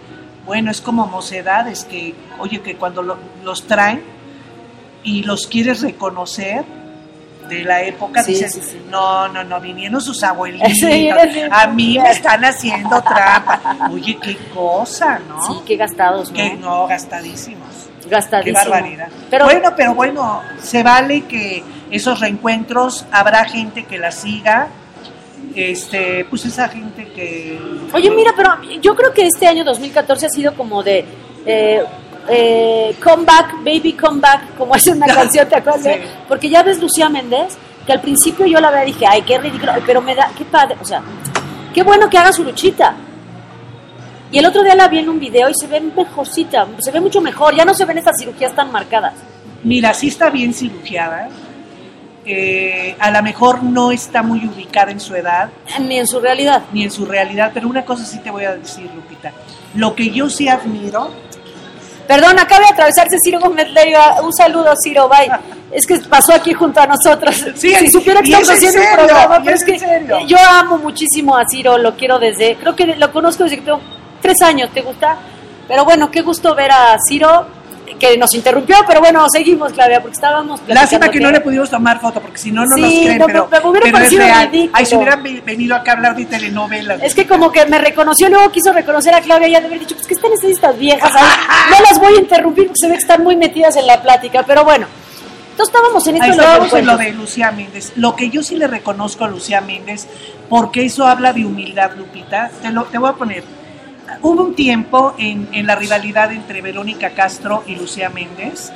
bueno, es como mocedades que, oye, que cuando lo- los traen y los quieres reconocer, de la época, Sí, dicen, sí, sí. no, no, no, vinieron sus abuelitos, a mí me están haciendo trampa. Oye, qué cosa, ¿no? Sí, qué gastados, ¿no? Que no, gastadísimos. Gastadísimo. Qué barbaridad. Pero, bueno, pero bueno, se vale que esos reencuentros, habrá gente que la siga, este, pues esa gente que... Oye, mira, pero yo creo que este año 2014 ha sido como de eh, eh, comeback, baby comeback, como es una canción, ¿te acuerdas? Sí. Porque ya ves Lucía Méndez, que al principio yo la veía y dije, ay, qué ridículo, pero me da, qué padre, o sea, qué bueno que haga su luchita. Y el otro día la vi en un video y se ve mejorcita, se ve mucho mejor, ya no se ven estas cirugías tan marcadas. Mira, sí está bien cirugiada, eh, a lo mejor no está muy ubicada en su edad, Ni en su realidad. ni en su realidad, pero una cosa sí te voy a decir, Lupita. Lo que yo sí admiro, Perdón, acaba de atravesarse Ciro Gómez Leiva. Un saludo, Ciro, bye. Es que pasó aquí junto a nosotros. Sí, si supiera que estamos es en haciendo un programa, pero es es que serio. yo amo muchísimo a Ciro, lo quiero desde, creo que lo conozco desde que tengo tres años, ¿te gusta? Pero bueno, qué gusto ver a Ciro, que nos interrumpió, pero bueno, seguimos, Claudia, porque estábamos lástima que no le pudimos tomar foto, porque si no, no Sí, nos creen, no, pero, hubiera pero es parecido real. ridículo. Ay, si hubieran ve- venido acá a hablar de telenovelas. Es que como que me reconoció, luego quiso reconocer a Claudia y ya de haber dicho, pues que están estas viejas ahí, no las voy a interrumpir porque se ve que están muy metidas en la plática, pero bueno. Entonces estábamos en esto Ahí estábamos en lo de Lucía Méndez. Lo que yo sí le reconozco a Lucía Méndez, porque eso habla de humildad, Lupita, te, lo, te voy a poner. Hubo un tiempo en, en la rivalidad entre Verónica Castro y Lucía Méndez.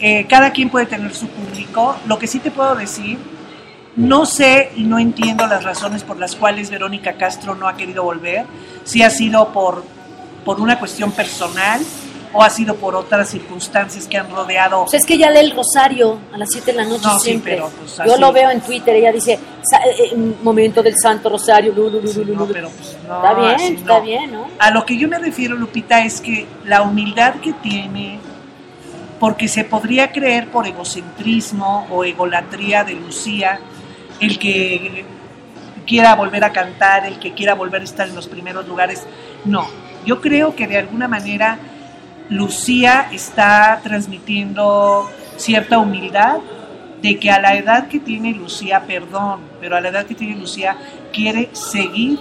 Eh, cada quien puede tener su público. Lo que sí te puedo decir, no sé y no entiendo las razones por las cuales Verónica Castro no ha querido volver. Si ha sido por, por una cuestión personal o ha sido por otras circunstancias que han rodeado Pues es que ella lee el rosario a las 7 de la noche No, sí, siempre. pero, pues, Yo así. lo veo en Twitter, ella dice, eh, eh, momento del santo rosario, No, pero pues, no, está bien, así está bien, ¿no? A lo que yo me refiero, Lupita, es que la humildad que tiene, porque se podría creer por egocentrismo o egolatría de Lucía, el que quiera volver a cantar, el que quiera volver a estar en los primeros lugares. No, yo creo que de alguna manera Lucía está transmitiendo cierta humildad de que a la edad que tiene Lucía, perdón, pero a la edad que tiene Lucía quiere seguir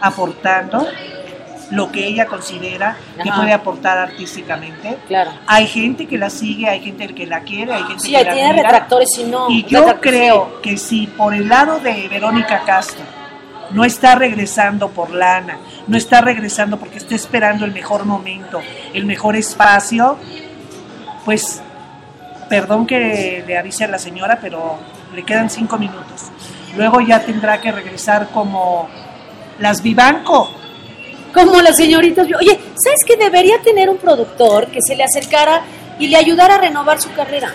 aportando lo que ella considera que puede aportar artísticamente. Claro. Hay gente que la sigue, hay gente que la quiere, hay gente Sí, que la tiene admira. retractores y no. Y yo creo que si por el lado de Verónica Castro no está regresando por lana, no está regresando porque está esperando el mejor momento, el mejor espacio, pues perdón que le avise a la señora, pero le quedan cinco minutos. Luego ya tendrá que regresar como las Vivanco. Como las señoritas. Oye, ¿sabes que debería tener un productor que se le acercara y le ayudara a renovar su carrera?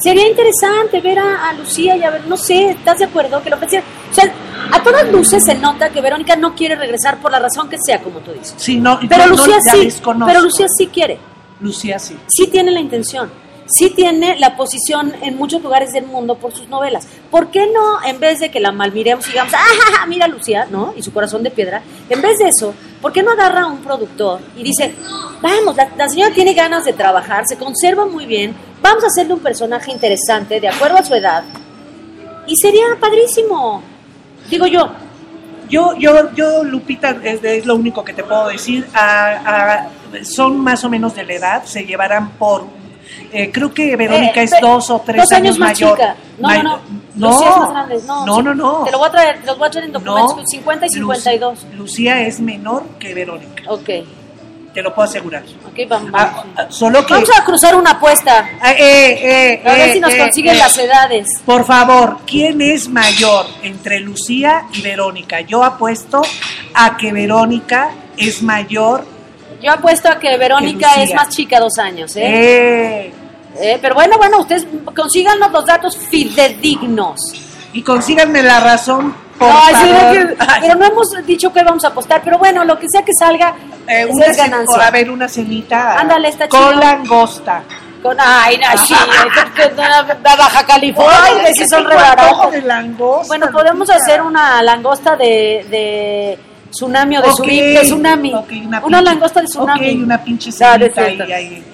Sería interesante ver a, a Lucía y a ver, no sé, ¿estás de acuerdo? Que lo. O sea, a todas luces se nota que Verónica no quiere regresar por la razón que sea, como tú dices. Sí, no, Pero yo no Lucía la sí, pero Lucía sí quiere. Lucía sí. sí tiene la intención, sí tiene la posición en muchos lugares del mundo por sus novelas. ¿Por qué no, en vez de que la malmiremos y digamos, ah, mira Lucía, ¿no? Y su corazón de piedra, en vez de eso, ¿por qué no agarra a un productor y dice, vamos, la, la señora tiene ganas de trabajar, se conserva muy bien, vamos a hacerle un personaje interesante de acuerdo a su edad? Y sería padrísimo, digo yo. Yo, yo, yo, Lupita, es, es lo único que te puedo decir. A- a- son más o menos de la edad, se llevarán por. eh, creo que Verónica Eh, es dos o tres dos años, más mayor. chica. No, no, no. No, Lucía es más grande. No, no, sí. no, no. Te lo voy a traer, te los voy a traer en documentos. No. 50 y Lu- 52. Lucía es menor que Verónica, Ok, te lo puedo asegurar. ok, vamos. Ah, ah, solo que. Vamos a cruzar una apuesta. Ah, eh, eh, A ver eh, si nos consiguen las edades. Por favor, ¿quién es mayor entre Lucía y Verónica? Yo apuesto a que Verónica es mayor. Yo apuesto a que Verónica Que es más chica, dos años, ¿eh? Pero bueno, bueno, ustedes consíganos los datos fidedignos. y consíganme la razón, Ay, sí, no, que- pero no hemos dicho que vamos a apostar, pero bueno, lo que sea que salga Eh, una es ganancia. a ver, una cenita. Ándale, está Con chido. langosta. Con, ay, no, sí, de Baja California, Ay, que son de langosta, Bueno, podemos Lupita. hacer una langosta de, de tsunami o de, Ok, tsunami, de tsunami. ok, una una langosta de tsunami. Ok, una pinche No, no cenita y ahí,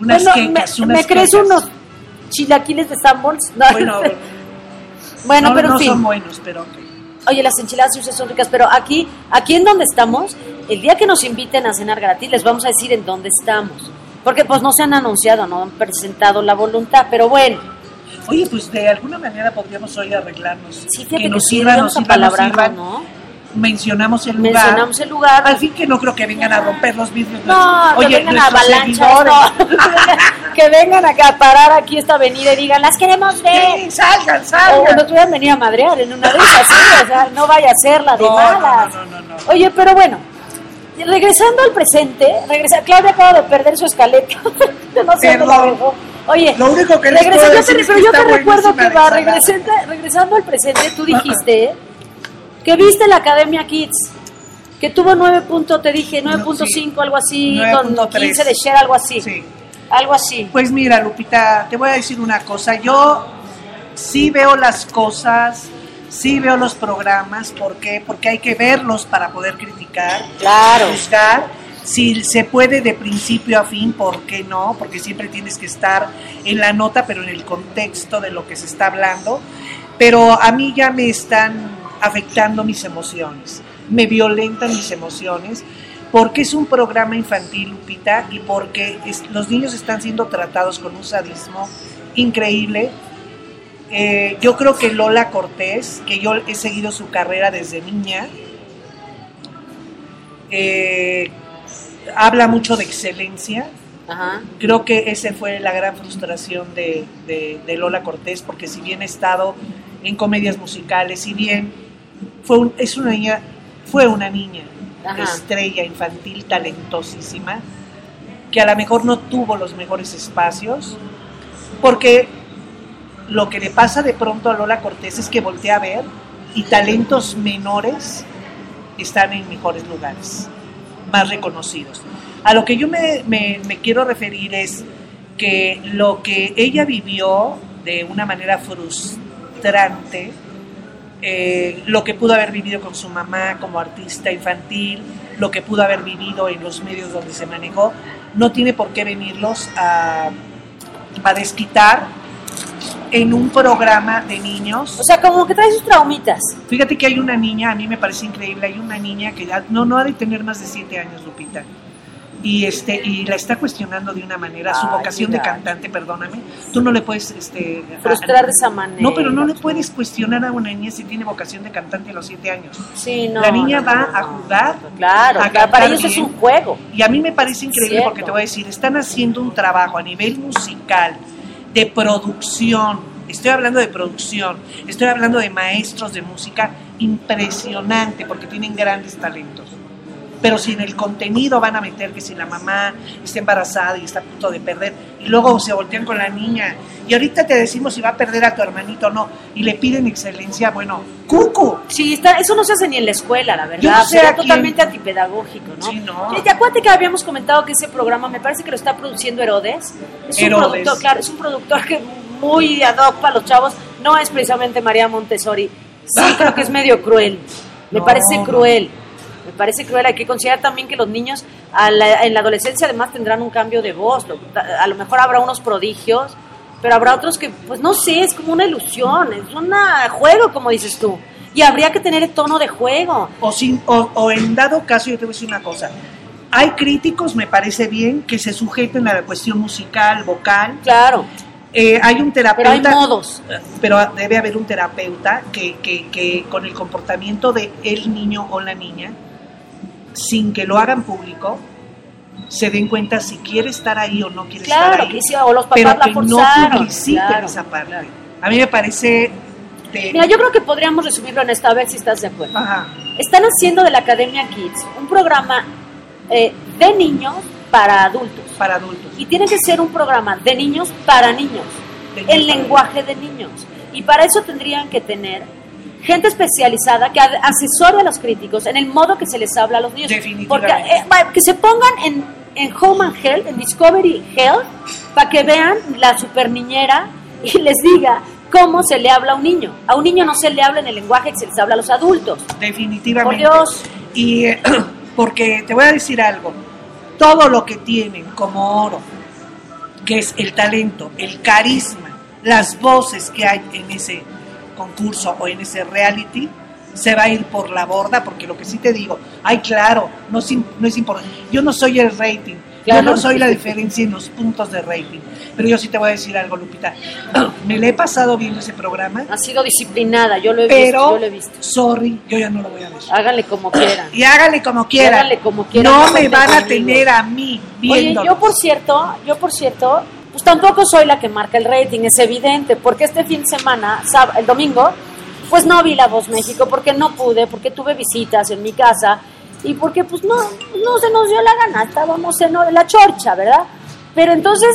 unas Bueno, quecas, me, unas ¿me crees unos chilaquiles de Sanborns? No, Bueno, Bueno, no, pero no fin. son buenos, pero Oye, las enchiladas suizas son ricas, pero aquí, aquí en donde estamos, el día que nos inviten a cenar gratis, les vamos a decir en dónde estamos. Porque pues no se han anunciado, no han presentado la voluntad, pero bueno. Oye, pues de alguna manera podríamos hoy arreglarnos. Sí, que que nos sirvan, nos sirvan, nos palabrarlo, sirvan. ¿no? Mencionamos el lugar. Mencionamos el lugar. Al fin que no creo que vengan a romper los vidrios. No, que vengan avalanchas, no. que vengan acá a parar aquí esta avenida y digan, las queremos ver. Sí, salgan, O salgan. nos hubieran venido a madrear en una de esas, sí, o sea, no vaya a ser la de No, no, malas. no, no, no, no. Oye, pero bueno, regresando al presente, regresa, Claudia acaba de perder su escaleta. no sé dónde la Perdón. dejó. Oye, Lo único que les regresa- puedo yo te, es pero que yo te está recuerdo que va, regresando, regresando al presente, tú dijiste que viste la Academia Kids, que tuvo 9 puntos, te dije, 9.5, algo así, con 9.3. 15 de share, algo así. Sí. Algo así. Pues mira, Lupita, te voy a decir una cosa. Yo sí veo las cosas, sí veo los programas. ¿Por qué? Porque hay que verlos para poder criticar, Claro. juzgar. Si se puede de principio a fin, ¿por qué no? Porque siempre tienes que estar en la nota, pero en el contexto de lo que se está hablando. Pero a mí ya me están afectando mis emociones, me violentan mis emociones, porque es un programa infantil, Lupita, y porque es- los niños están siendo tratados con un sadismo increíble. Eh, yo creo que Lola Cortés, que yo he seguido su carrera desde niña, eh, habla mucho de excelencia. Ajá. Creo que esa fue la gran frustración de, de- de Lola Cortés, porque si bien ha estado en comedias musicales, si bien fue, un- es una niña, fue una niña Ajá. estrella infantil talentosísima, que a lo mejor no tuvo los mejores espacios, porque lo que le pasa de pronto a Lola Cortés es que voltea a ver y talentos menores están en mejores lugares, más reconocidos. A lo que yo me, me- me quiero referir es que lo que ella vivió de una manera frustrante, eh, lo que pudo haber vivido con su mamá como artista infantil, lo que pudo haber vivido en los medios donde se manejó, no tiene por qué venirlos a, a desquitar en un programa de niños. O sea, como que trae sus traumitas. Fíjate que hay una niña, a mí me parece increíble, hay una niña que ya no, no ha de tener más de siete años, Lupita. Y este, y la está cuestionando de una manera, su Ay, vocación de cantante, perdóname. Tú no le puedes este Frustrar a- de esa manera. No, pero no le puedes cuestionar a una niña si tiene vocación de cantante a los siete años. Sí, no. la niña no, va no, a jugar. Claro, a claro, para ellos es un juego. Y a mí me parece increíble Cierto. porque te voy a decir, están haciendo un trabajo a nivel musical, de producción. Estoy hablando de producción, estoy hablando de maestros de música impresionante porque tienen grandes talentos. Pero si en el contenido van a meter que si la mamá está embarazada y está a punto de perder, y luego se voltean con la niña, y ahorita te decimos si va a perder a tu hermanito o no, y le piden excelencia, bueno, cucu. Sí, está, eso no se hace ni en la escuela, la verdad. Yo no sé Sería a quién- totalmente antipedagógico, ¿no? Sí, no. Ya acuérdate que habíamos comentado que ese programa, me parece que lo está produciendo Herodes. Es un Herodes. productor, claro, es un productor que muy ad hoc para los chavos. No es precisamente María Montessori. Sí, creo que es medio cruel. Me No, parece no. Me parece cruel. Hay que considerar también que los niños a la- en la adolescencia además tendrán un cambio de voz. A lo mejor habrá unos prodigios, pero habrá otros que, pues no sé, es como una ilusión, es un juego, como dices tú. Y habría que tener el tono de juego. O, sin, o, o en dado caso, yo te voy a decir una cosa. Hay críticos, me parece bien, que se sujeten a la cuestión musical, vocal. Claro. Eh, hay un terapeuta. Pero hay modos. Pero debe haber un terapeuta que, que, que con el comportamiento de el niño o la niña, sin que lo hagan público, se den cuenta si quiere estar ahí o no quiere Claro, estar ahí. que sí, o los papás pero la que forzaron, no publiciten claro, esa parte. A mí me parece. de- Mira, yo creo que podríamos resumirlo en esto, a ver si estás de acuerdo. Ajá. Están haciendo de la Academia Kids un programa eh, de niños para adultos. Para adultos. Y tiene que ser un programa de niños para niños. De niños el para lenguaje de niños. Y para eso tendrían que tener gente especializada que asesore a los críticos en el modo que se les habla a los niños. Porque Definitivamente. eh, que se pongan en, en Home and Health, en Discovery Health, para que vean la super niñera y les diga cómo se le habla a un niño. A un niño no se le habla en el lenguaje que se les habla a los adultos. Definitivamente. Por Dios. Y eh, porque te voy a decir algo, todo lo que tienen como oro, que es el talento, el carisma, las voces que hay en ese concurso o en ese reality, se va a ir por la borda, porque lo que sí te digo, ay, claro, no, es im- no es importante. Yo no soy el rating, Claro. yo no soy la diferencia en los puntos de rating. Pero yo sí te voy a decir algo, Lupita. Me le he pasado viendo ese programa, Ha sido disciplinada, yo lo he visto, yo lo he visto. sorry, yo ya no lo voy a ver. Háganle como quieran. Y hágale como quieran. Háganle como quieran, No no me van a tener a mí Oye, viendo. yo por cierto, yo por cierto, pues tampoco soy la que marca el rating, es evidente, porque este fin de semana, el domingo, pues no vi La Voz México, porque no pude, porque tuve visitas en mi casa y porque pues no, no se nos dio la gana, estábamos en la chorcha, ¿verdad? Pero entonces,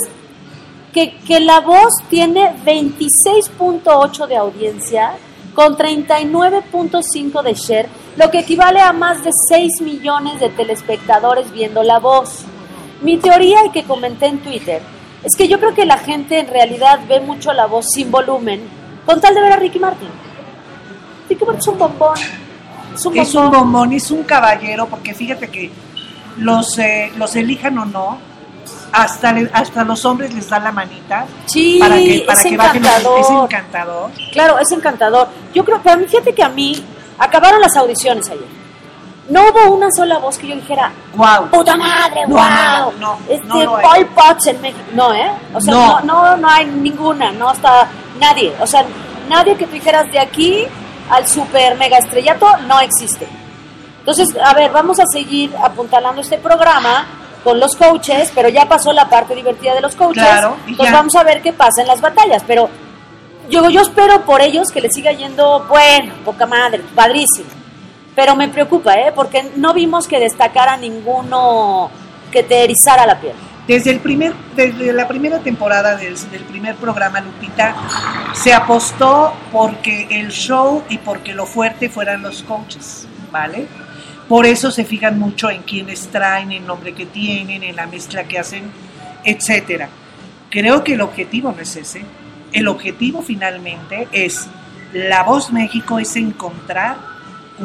que, que La Voz tiene 26.8 de audiencia con 39.5 de share, lo que equivale a más de 6 millones de telespectadores viendo La Voz. Mi teoría y que comenté en Twitter es que yo creo que la gente en realidad ve mucho La Voz sin volumen con tal de ver a Ricky Martin. Ricky Martin es un bombón. Es un es un bombón. bombón, es un caballero, porque fíjate que los, eh, los elijan o no, hasta, hasta los hombres les da la manita Sí, para que, para es que bajen. encantador. Es encantador. Claro, es encantador. Yo creo, pero fíjate que a mí acabaron las audiciones ayer. No hubo una sola voz que yo dijera, Wow. puta madre, No, wow. no, no, este. Paul Potts en México. No, ¿eh? O sea, no. No. no, hay ninguna, no está nadie. O sea, nadie que tú dijeras de aquí al super mega estrellato no existe. Entonces, a ver, vamos a seguir apuntalando este programa con los coaches, pero ya pasó la parte divertida de los coaches. Claro, Entonces ya. vamos a ver qué pasa en las batallas, pero yo, yo espero por ellos que les siga yendo, bueno, poca madre, padrísimo. Pero me preocupa, ¿eh? Porque no vimos que destacara ninguno que te erizara la piel. Desde, el primer, desde la primera temporada del, del primer programa, Lupita, se apostó porque el show y porque lo fuerte fueran los coaches, ¿vale? Por eso se fijan mucho en quiénes traen, en el nombre que tienen, en la mezcla que hacen, etcétera. Creo que el objetivo no es ese. El objetivo finalmente es, la voz México es encontrar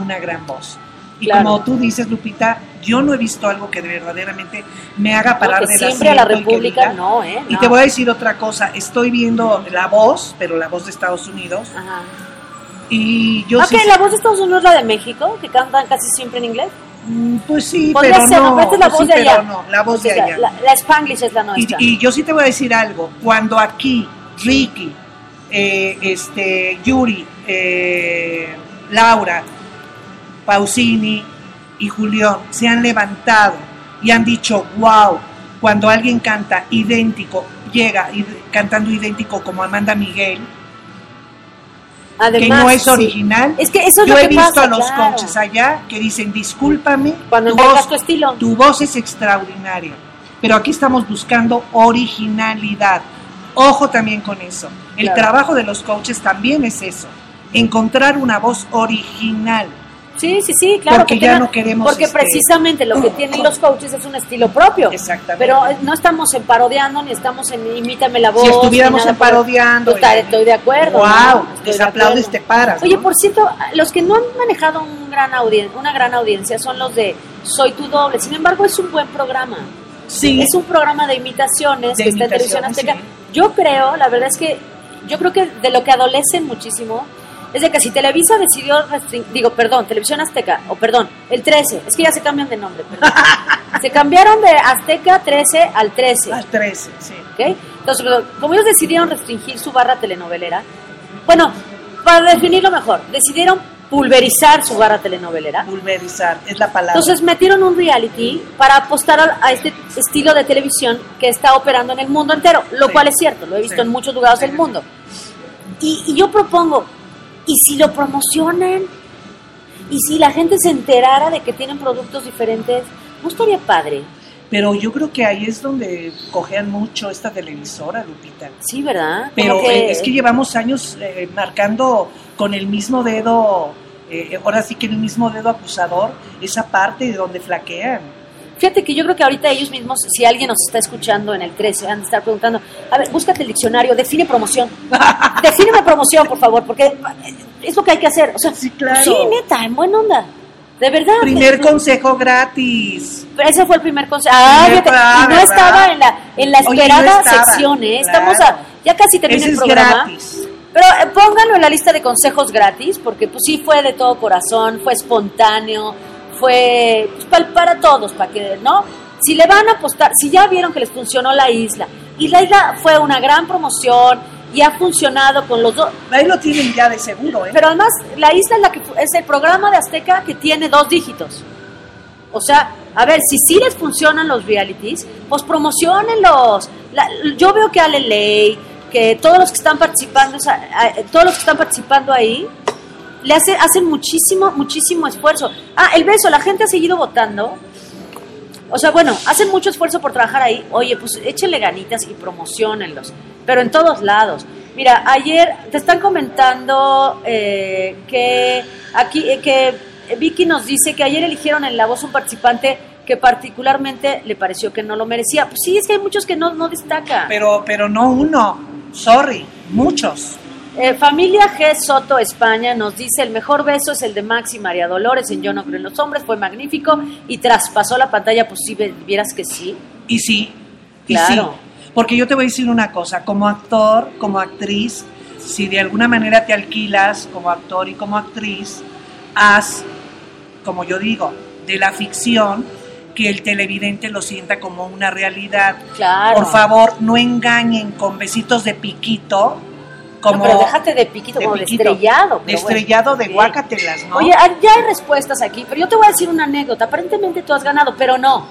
una gran voz. Y Claro. como tú dices, Lupita, yo no he visto algo que verdaderamente me haga parar que del siempre a la y República, diga- no, ¿eh? Y No. te voy a decir otra cosa, estoy viendo La Voz, pero La Voz de Estados Unidos, Ajá. y yo ¿No sí la voz de Estados Unidos es la de México, que cantan casi siempre en inglés? Mm, Pues sí, Podría pero ser, no, la pues voz sí, de allá. pero no, la voz de allá. La, la Spanglish es la Y, nuestra. y yo sí te voy a decir algo, cuando aquí Ricky, eh, este, Yuri, eh, Laura, Pausini y Julián se han levantado y han dicho, wow, cuando alguien canta idéntico, llega cantando idéntico como Amanda Miguel, que Además, no es sí. original. Es que eso es Yo lo he que visto pasa, a los claro. coaches allá que dicen, discúlpame, Cuando tu voz, tu estilo. tu voz es extraordinaria, pero aquí estamos buscando originalidad. Ojo también con eso. El Claro. trabajo de los coaches también es eso, encontrar una voz original. Sí, sí, sí, claro. Porque que ya no queremos, Porque este, precisamente lo que tienen los coaches es un estilo propio. Exactamente. Pero eh, no estamos en parodiando ni estamos en imítame la voz. si estuviéramos en parodiando, Pues, está- estoy de acuerdo. wow, ¿no? Estoy les de aplaudes, acuerdo. te paras. Oye, ¿no? por cierto, los que no han manejado un gran audien una gran audiencia son los de Soy tu doble. Sin embargo, es un buen programa. sí, Es un programa de imitaciones De que está en Televisión Azteca. Yo creo, la verdad es que yo creo que de lo que adolecen muchísimo es de que si Televisa decidió restringir, digo, perdón, Televisión Azteca, o perdón, el 13, es que ya se cambian de nombre, perdón. se cambiaron de Azteca 13 al 13. al 13, sí. ¿ok? Entonces, como ellos decidieron restringir su barra telenovelera, bueno, para definirlo mejor, decidieron pulverizar su barra telenovelera. Pulverizar, es la palabra. Entonces metieron un reality para apostar a, este estilo de televisión que está operando en el mundo entero, lo Sí. cual es cierto, lo he visto Sí. en muchos lugares Sí, del mundo. Y, y yo propongo, ¿y si lo promocionan? ¿Y si la gente se enterara de que tienen productos diferentes? ¿No estaría padre? Pero yo creo que ahí es donde cojean mucho esta televisora, Lupita. Sí, ¿verdad? Pero eh, es que llevamos años eh, marcando con el mismo dedo, eh, ahora sí que el mismo dedo acusador, esa parte de donde flaquean. Fíjate que yo creo que ahorita ellos mismos, si alguien nos está escuchando en el 13, han de estar preguntando, a ver, búscate el diccionario, define promoción. Defíneme promoción, por favor, porque es lo que hay que hacer. O sea, Sí, claro. sí, neta, en buena onda. De verdad. Primer consejo gratis. Ese fue el primer consejo. Ah, Primer- ah, y no estaba en la, en la Oye, no esperada sección, ¿eh? Estamos a, ya casi termina Ese el es programa. gratis. Pero eh, pónganlo en la lista de consejos gratis, porque pues sí fue de todo corazón, fue espontáneo, fue pues, para todos, para que, ¿no? Si le van a apostar, si ya vieron que les funcionó la isla, y la isla fue una gran promoción y ha funcionado con los dos, Ahí lo tienen ya de seguro, ¿eh? pero además la isla es, la que, fu- es el programa de Azteca que tiene dos dígitos. O sea, a ver, si sí les funcionan los realities, pues promocionenlos. La- yo veo que Ale Ley, que todos los que están participando, todos los que están participando ahí, le hace, hacen muchísimo, muchísimo esfuerzo. Ah, el beso, la gente ha seguido votando. O sea, bueno, hacen mucho esfuerzo por trabajar ahí. Oye, pues échenle ganitas y promocionenlos. Pero en todos lados. Mira, ayer te están comentando eh, que aquí, eh, que Vicky nos dice que ayer eligieron en La Voz un participante que particularmente le pareció que no lo merecía. Pues sí, es que hay muchos que no, no destacan. Pero, pero no uno. Sorry, muchos. Eh, familia G. Soto, España, nos dice, el mejor beso es el de Max y María Dolores en Yo no creo en los hombres, fue magnífico y traspasó la pantalla, pues si vieras que sí. Y sí, y Claro. sí. Porque yo te voy a decir una cosa, como actor, como actriz, si de alguna manera te alquilas como actor y como actriz, haz, como yo digo, de la ficción que el televidente lo sienta como una realidad. Claro. Por favor, no engañen con besitos de piquito, como No, pero déjate de piquito, como de estrellado. de pero bueno. estrellado de guácatelas, ¿no? Oye, ya hay respuestas aquí, pero yo te voy a decir una anécdota. Aparentemente tú has ganado, pero no.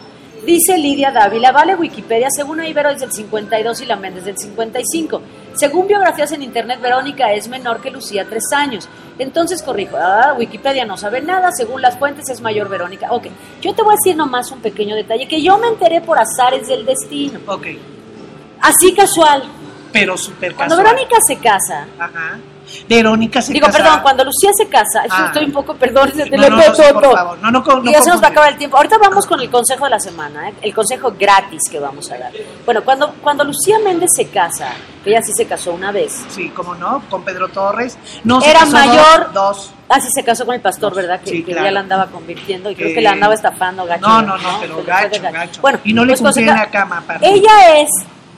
Dice Lidia Dávila, vale Wikipedia, según Ibero es del 52 y la Méndez del 55. Según biografías en internet, Verónica es menor que Lucía, tres años. Entonces corrijo, ah, Wikipedia no sabe nada, según las fuentes es mayor Verónica. Ok, yo te voy a decir nomás un pequeño detalle, que yo me enteré por azares del destino. Ok, Así casual. Pero súper Cuando casual. Verónica se casa, Ajá. Verónica se digo, casa- perdón, cuando Lucía se casa, Ah. estoy un poco, perdón, se te No, lo no, no, sí, por favor. No, no, no y ya se nos va a acabar el tiempo. Ahorita vamos con el consejo de la semana, ¿eh? el consejo gratis que vamos a dar. Bueno, cuando, cuando Lucía Méndez se casa, que ella sí se casó una vez, Sí, como no, con Pedro Torres. No, se Era casó mayor. Dos. ah, sí se casó con el pastor, ¿verdad? Que, Sí, que claro. ya la andaba convirtiendo y creo Que- que la andaba estafando gacho. No, no, no, pero fue gacho, gacho. Bueno, Y no le pues, en la cama. Ella es,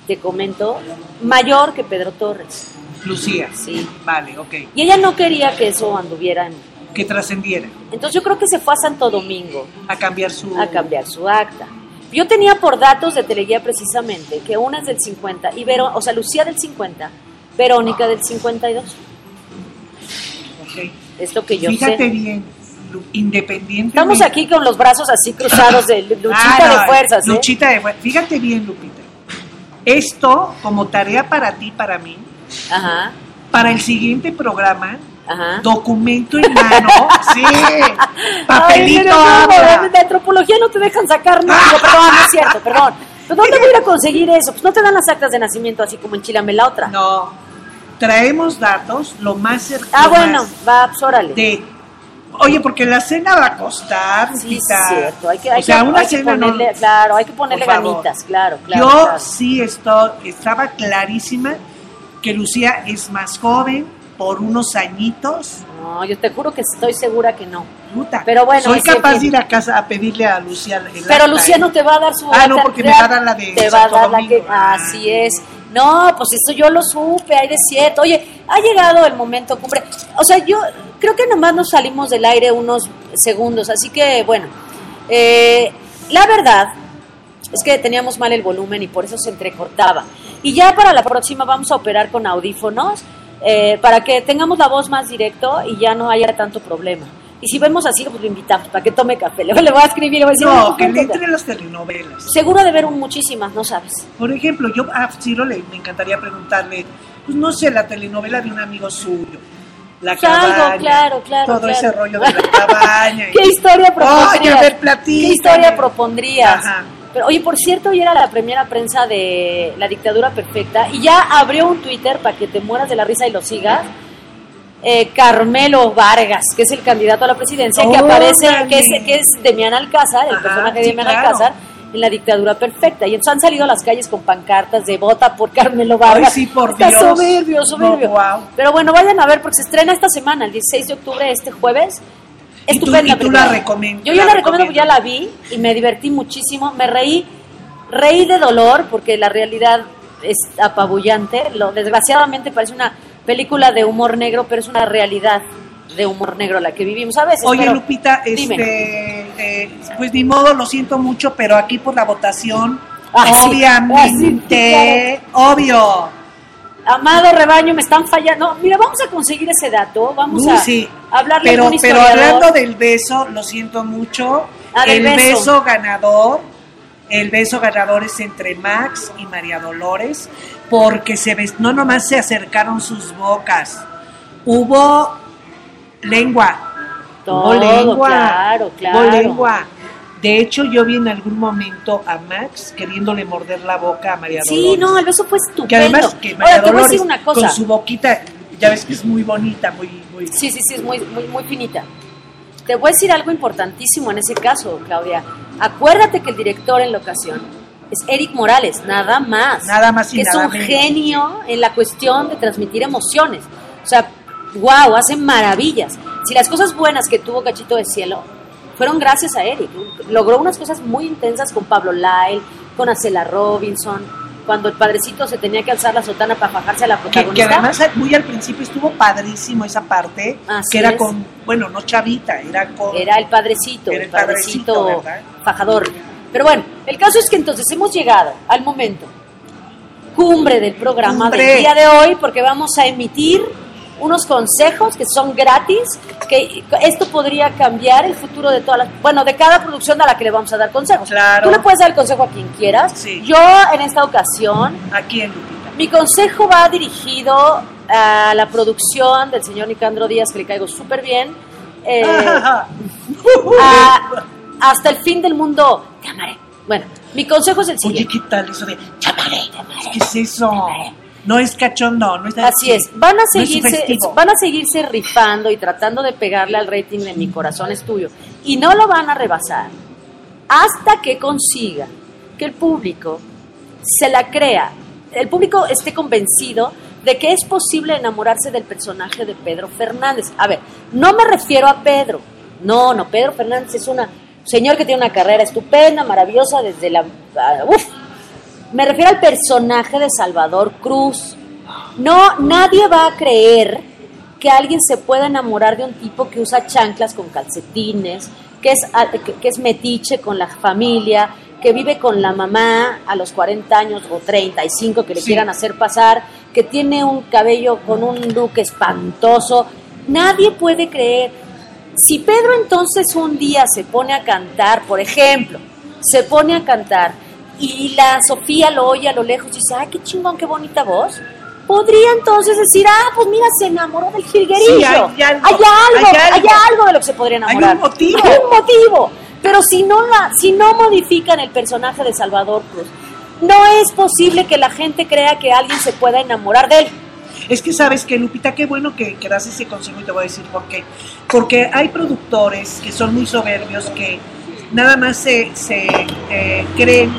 te comento, mayor que Pedro Torres. Lucía. Sí. Vale, ok. Y ella no quería que eso anduviera en... Que trascendiera Entonces yo creo que se fue a Santo Domingo. a cambiar su. a cambiar su acta. Yo tenía por datos de Teleguía precisamente que una es del 50, y Vero, o sea, Lucía del 50, Verónica del 52. Ok. Es lo que yo Fíjate sé. bien, Lu- independiente. Estamos aquí con los brazos así cruzados de Luchita Ah, no, de fuerzas, ¿eh? Luchita de fuerzas. Fíjate bien, Lupita. Esto, como tarea para ti, para mí, Ajá, para el siguiente programa, ajá. documento en mano. sí. Ay, Papelito no, de antropología no te dejan sacar nada. Perdón, no es cierto, perdón. ¿Pero dónde voy a conseguir eso? Pues no te dan las actas de nacimiento así como en Chilame la otra. No. Traemos datos lo más cercano. ah, bueno, va, pues órale. De. Oye, porque la cena va a costar, Sí, es cierto. Hay que, hay o sea, que- una hay que cena no- ponerle, claro, hay que ponerle ganitas, claro, claro. Yo claro. sí estoy, estaba clarísima que Lucía es más joven por unos añitos. No, yo te juro que estoy segura que no. Puta, Pero bueno, soy capaz de ir a casa a pedirle a Lucía el Pero acta, Lucía ¿eh? no te va a dar su Ah, no, porque me va a dar la de Te va a dar la que. Así es. No, pues eso yo lo supe, hay de cierto. Oye, ha llegado el momento cumbre. O sea, yo creo que nomás nos salimos del aire unos segundos, así que bueno. eh, la verdad es que teníamos mal el volumen y por eso se entrecortaba. Y ya para la próxima vamos a operar con audífonos eh, para que tengamos la voz más directo y ya no haya tanto problema. Y si vemos así, pues lo invitamos para que tome café. Le, le voy a escribir, le voy a decir, No, "Oye, que le ¿qué- entre las telenovelas. Seguro de ver muchísimas, no sabes. Por ejemplo, yo a Ciro le, me encantaría preguntarle, pues no sé, la telenovela de un amigo suyo. La Pues cabaña, claro, claro, Todo claro. ese rollo de la cabaña. ¿Qué historia propondrías? Oye, a ver, platícame. ¿Qué historia propondrías? Ajá. Pero, oye, por cierto, hoy era la primera prensa de La Dictadura Perfecta y ya abrió un Twitter para que te mueras de la risa y lo sigas. Eh, Carmelo Vargas, que es el candidato a la presidencia, que aparece, que es, que es Demián Alcázar, el Ajá, personaje de sí, claro. Alcázar, en la dictadura perfecta. Y entonces han salido a las calles con pancartas de vota por Carmelo Vargas. Ay, sí, por Está Dios. soberbio, soberbio. No, guau. Pero bueno, vayan a ver porque se estrena esta semana, el 16 de octubre, este jueves. Y tú- Estupenda y tú la recomiendas, Yo ya la recomiendo porque ya la vi y me divertí muchísimo. Me reí, reí de dolor porque la realidad es apabullante. Lo, desgraciadamente parece una película de humor negro, pero es una realidad de humor negro la que vivimos a veces. Oye, pero- Lupita, este, eh, pues ni modo, lo siento mucho, pero aquí por la votación, Ah, obviamente, obvio. Amado rebaño, me están fallando. No, mira, vamos a conseguir ese dato. Vamos a sí. hablarle pero, a un pero hablando del beso, lo siento mucho. Ah, el beso. beso. ganador, el beso ganador es entre Max y María Dolores, porque se no nomás se acercaron sus bocas, hubo lengua. Todo, hubo lengua. claro, claro. Hubo lengua. De hecho, yo vi en algún momento a Max queriéndole morder la boca a María Dolores. Sí, no, el beso fue estupendo. Que además que María Ahora, te voy a decir una cosa. con su boquita, ya ves que es muy bonita, muy, muy. Sí, sí, sí, es muy, muy, muy finita. Te voy a decir algo importantísimo en ese caso, Claudia. Acuérdate que el director en la ocasión es Eric Morales, nada más. Nada más y Que es nada un menos. genio en la cuestión de transmitir emociones. O sea, wow, hace maravillas. Si las cosas buenas que tuvo Cachito de Cielo fueron gracias a Eric. Logró unas cosas muy intensas con Pablo Lyle, con Acela Robinson, cuando el padrecito se tenía que alzar la sotana para bajarse a la Que, protagonista. que además muy al principio estuvo padrísimo esa parte, Así que era es. con, bueno, no chavita, era con... Era el padrecito, Era el padrecito, padrecito fajador. Pero bueno, el caso es que entonces hemos llegado al momento cumbre del programa del día de hoy porque vamos a emitir unos consejos que son gratis, que esto podría cambiar el futuro de todas las, bueno, de cada producción a la que le vamos a dar consejos. Claro. Tú le puedes dar el consejo a quien quieras. Sí. Yo en esta ocasión ¿A quién, Lupita? mi consejo va dirigido a la producción del señor Nicandro Díaz, que le caigo súper bien. Eh, a- hasta el fin del mundo, te amaré. Bueno, mi consejo es el Oye, siguiente. ¿qué tal eso de chamaré? ¿Qué es eso? No es cachondo, no es Así es, van a no seguirse, sugestivo. van a seguirse rifando y tratando de pegarle al rating de mi corazón es tuyo. Y no lo van a rebasar hasta que consiga que el público se la crea, el público esté convencido de que es posible enamorarse del personaje de Pedro Fernández. A ver, no me refiero a Pedro, no, no, Pedro Fernández es una señor que tiene una carrera estupenda, maravillosa desde la... ah, uf, me refiero al personaje de Salvador Cruz. No, nadie va a creer que alguien se pueda enamorar de un tipo que usa chanclas con calcetines, que es, ah, que, que es metiche con la familia, que vive con la mamá a los 40 años o 35 que le Sí. quieran hacer pasar, que tiene un cabello con un look espantoso. Nadie puede creer. Si Pedro entonces un día se pone a cantar, por ejemplo, se pone a cantar y la Sofía lo oye a lo lejos y dice, ay, qué chingón, qué bonita voz, podría entonces decir, ah, pues mira, se enamoró del jilguerillo. Sí, hay algo, hay algo, hay hay de lo que se podría enamorar. un motivo. Hay un motivo. Pero si no, la, si no modifican el personaje de Salvador Cruz, no es posible que la gente crea que alguien se pueda enamorar de él. Es que sabes que, Lupita, qué bueno que, que das ese consejo y te voy a decir por qué. Porque hay productores que son muy soberbios que nada más se, se eh, creen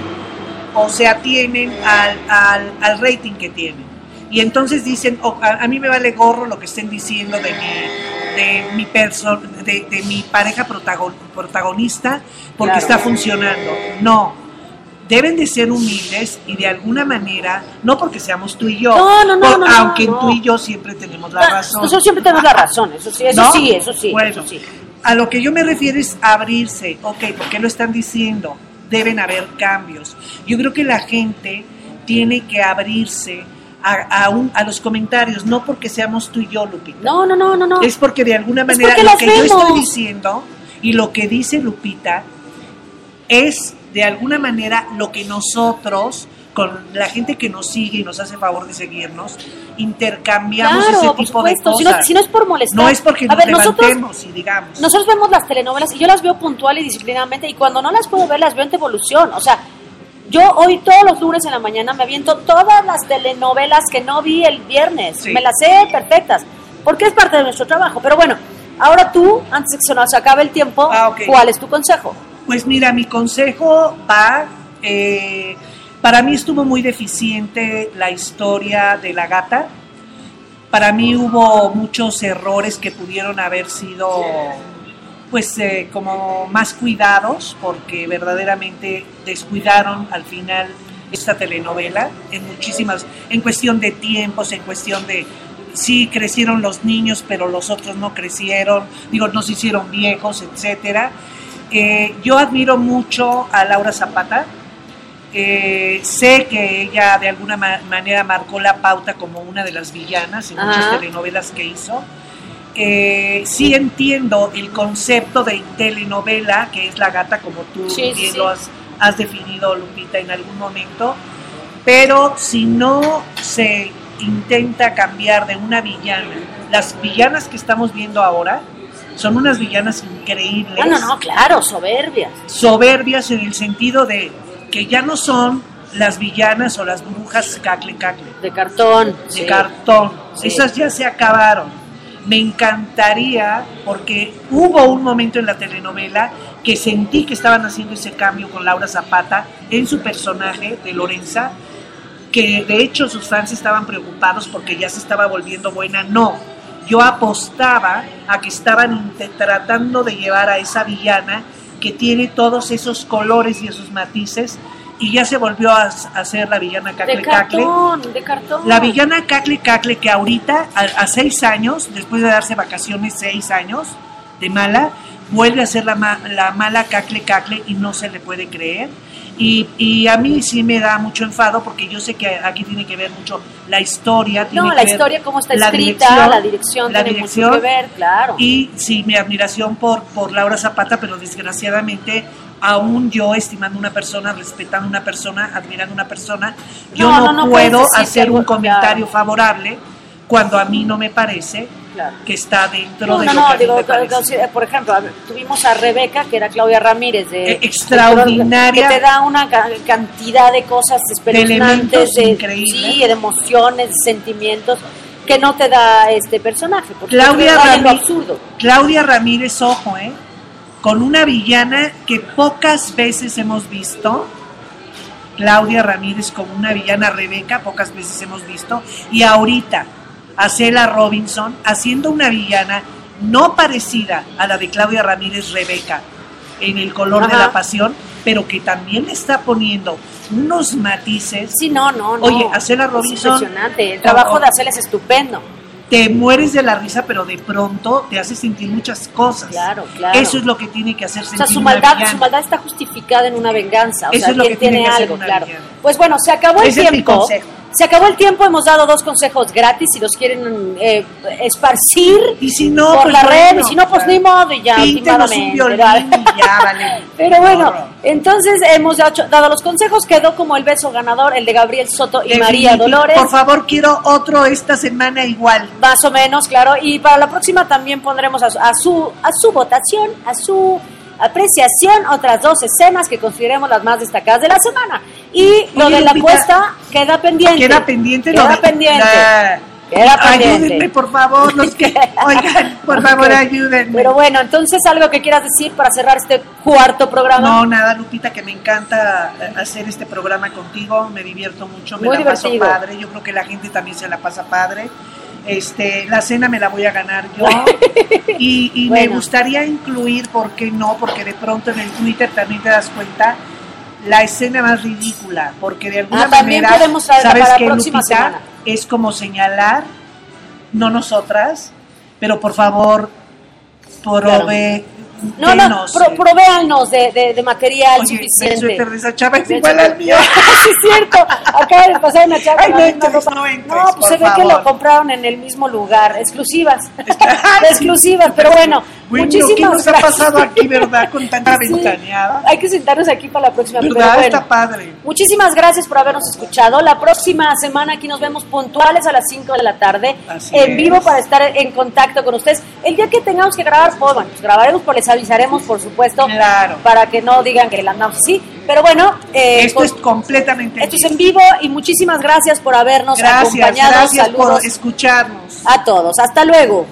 o se atienen al, al, al rating que tienen. Y entonces dicen, "Oh, a, a mí me vale gorro lo que estén diciendo de mi, de mi, perso- de, de mi pareja protagon- protagonista porque Claro. está funcionando. No, deben de ser humildes y de alguna manera, no porque seamos tú y yo, No, no, no, por- aunque tú y yo siempre tenemos la razón. Nosotros siempre tenemos la razón, eso sí, eso sí, eso sí, Bueno, eso sí. a lo que yo me refiero es abrirse. Ok, ¿por qué lo están diciendo? Deben haber cambios. Yo creo que la gente tiene que abrirse a, a, un- a los comentarios, no porque seamos tú y yo, Lupita. No, no, no, no, no. Es porque de alguna manera lo que yo estoy diciendo y lo que dice Lupita es de alguna manera lo que nosotros, con la gente que nos sigue y nos hace favor de seguirnos, intercambiamos Claro, ese por tipo de supuesto. Si cosas. no, si no es por molestar. No es porque A nos ver, nosotros, levantemos y digamos. nosotros vemos las telenovelas y yo las veo puntual y disciplinadamente y cuando no las puedo ver las veo en evolución. O sea, yo hoy todos los lunes en la mañana me aviento todas las telenovelas que no vi el viernes. Sí. Me las sé perfectas. Porque es parte de nuestro trabajo. Pero bueno, ahora tú, antes de que se nos acabe el tiempo, Ah. ¿cuál es tu consejo? Pues mira, mi consejo va, eh, para mí estuvo muy deficiente la historia de la gata. Para mí hubo muchos errores que pudieron haber sido, pues, eh, como más cuidados, porque verdaderamente descuidaron al final esta telenovela en muchísimas, en cuestión de tiempos, en cuestión de sí crecieron los niños, pero los otros no crecieron, digo, no se hicieron viejos, etcétera. Eh, yo admiro mucho a Laura Zapata. Eh, sé que ella de alguna ma- manera marcó la pauta como una de las villanas en muchas Ajá. telenovelas que hizo. Eh, sí entiendo el concepto de telenovela, que es la gata como tú Sí, bien sí. lo has, has definido, Lupita, en algún momento. Pero si no se intenta cambiar de una villana, las villanas que estamos viendo ahora son unas villanas increíbles No, no, no, claro, soberbias. soberbias en el sentido de que ya no son las villanas o las brujas cacle cacle. De cartón. De sí. cartón. Sí. Esas ya se acabaron. Me encantaría, porque hubo un momento en la telenovela que sentí que estaban haciendo ese cambio con Laura Zapata en su personaje de Lorenza, que de hecho sus fans estaban preocupados porque ya se estaba volviendo buena. No, yo apostaba a que estaban tratando de llevar a esa villana que tiene todos esos colores y esos matices y ya se volvió a, ser la villana cacle De cacle. cartón, de cartón. La villana cacle cacle que ahorita a, a seis años, después de darse vacaciones seis años de mala, vuelve a ser la, ma- la mala cacle cacle y no se le puede creer. Y, y a mí sí me da mucho enfado porque yo sé que aquí tiene que ver mucho la historia. tiene No, que la ver historia, cómo está la escrita, dirección, la dirección la tiene dirección, mucho que ver, claro. Y sí, mi admiración por, por Laura Zapata, pero desgraciadamente, aún yo estimando una persona, respetando una persona, admirando una persona, yo No, no, no, no puedo hacer un comentario favorable cuando a mí no me parece Claro. que está dentro No, de no, lo no, que digo, por ejemplo, tuvimos a Rebeca, que era Claudia Ramírez, de, Eh, extraordinaria. que te da una ca- cantidad de cosas espeluznantes, de, increíbles. sí, de emociones, de sentimientos, que no te da este personaje, porque Claudia, te raya en lo Ramí- absurdo. Claudia Ramírez, ojo, ¿eh? Con una villana que pocas veces hemos visto. Claudia Ramírez como una villana Rebeca, pocas veces hemos visto. Y ahorita, a Cela Robinson haciendo una villana no parecida a la de Claudia Ramírez Rebeca en el color de la pasión, pero que también le está poniendo unos matices. Sí, no, no, no. Oye, a Cela Es Robinson. impresionante, el trabajo de hacerles es estupendo. te mueres de la risa, pero de pronto te hace sentir muchas cosas. Claro, claro. Eso es lo que tiene que hacer O sentir sea, su maldad, su maldad está justificada en una venganza. O Eso sea, es lo que tiene tiene que hacer algo, una claro. villana. Pues bueno, se acabó el Ese es mi consejo. Se acabó el tiempo, hemos dado dos consejos gratis si los quieren eh, esparcir Y si no, por pues la red, bueno, y si no, pues ni modo, y ya, Píntenos un últimamente, vale. Pero bueno, entonces hemos dado los consejos, quedó como el beso ganador, el de Gabriel Soto y María. Dolores. Por favor, quiero otro esta semana igual. Más o menos, claro. Y para la próxima también pondremos a a su, a su votación, a su apreciación, otras dos escenas que consideremos las más destacadas de la semana. Y lo Oye, de la Lupita, apuesta queda pendiente. Queda pendiente Queda lo de- pendiente. la- Queda pendiente. Ayúdenme, por favor, los que... Oigan, por favor, ayúdenme. Pero bueno, entonces algo que quieras decir para cerrar este cuarto programa. No, nada, Lupita, que me encanta eh, hacer este programa contigo, me divierto mucho, me Muy la paso padre, yo creo que la gente también se la pasa padre. Este, la cena me la voy a ganar yo y, y me gustaría incluir, ¿por qué no? Porque de pronto en el Twitter también te das cuenta la escena más ridícula, porque de alguna Ah, manera, podemos ¿sabes para próxima Lupita? semana. Es como señalar, no nosotras, pero por favor, prove, No, no, pro, eh, provéanos de, de, de material Oye, el suficiente. chava es igual al mío. sí, es cierto. Acaba de pasar una chava. Ay, no entres, no entres, No, pues por se ve que lo compraron en el mismo lugar. Exclusivas. Exclusivas, pero bueno. Bueno, muchísimas ¿qué nos ha gracias. pasado aquí, verdad? Con tanta Sí, ventaneada. Hay que sentarnos aquí para la próxima. pero ¿Verdad? bueno. Está padre. Muchísimas gracias por habernos escuchado. La próxima semana aquí nos vemos puntuales a las 5 de la tarde Así en es. vivo para estar en contacto con ustedes. El día que tengamos que grabar, pues bueno, pues grabaremos, pues les avisaremos, por supuesto, Claro. para que no digan que la andamos así. Pero bueno, eh, Esto con- es completamente esto es en vivo y muchísimas gracias por habernos Gracias, acompañado. gracias Saludos por escucharnos. a todos. Hasta luego.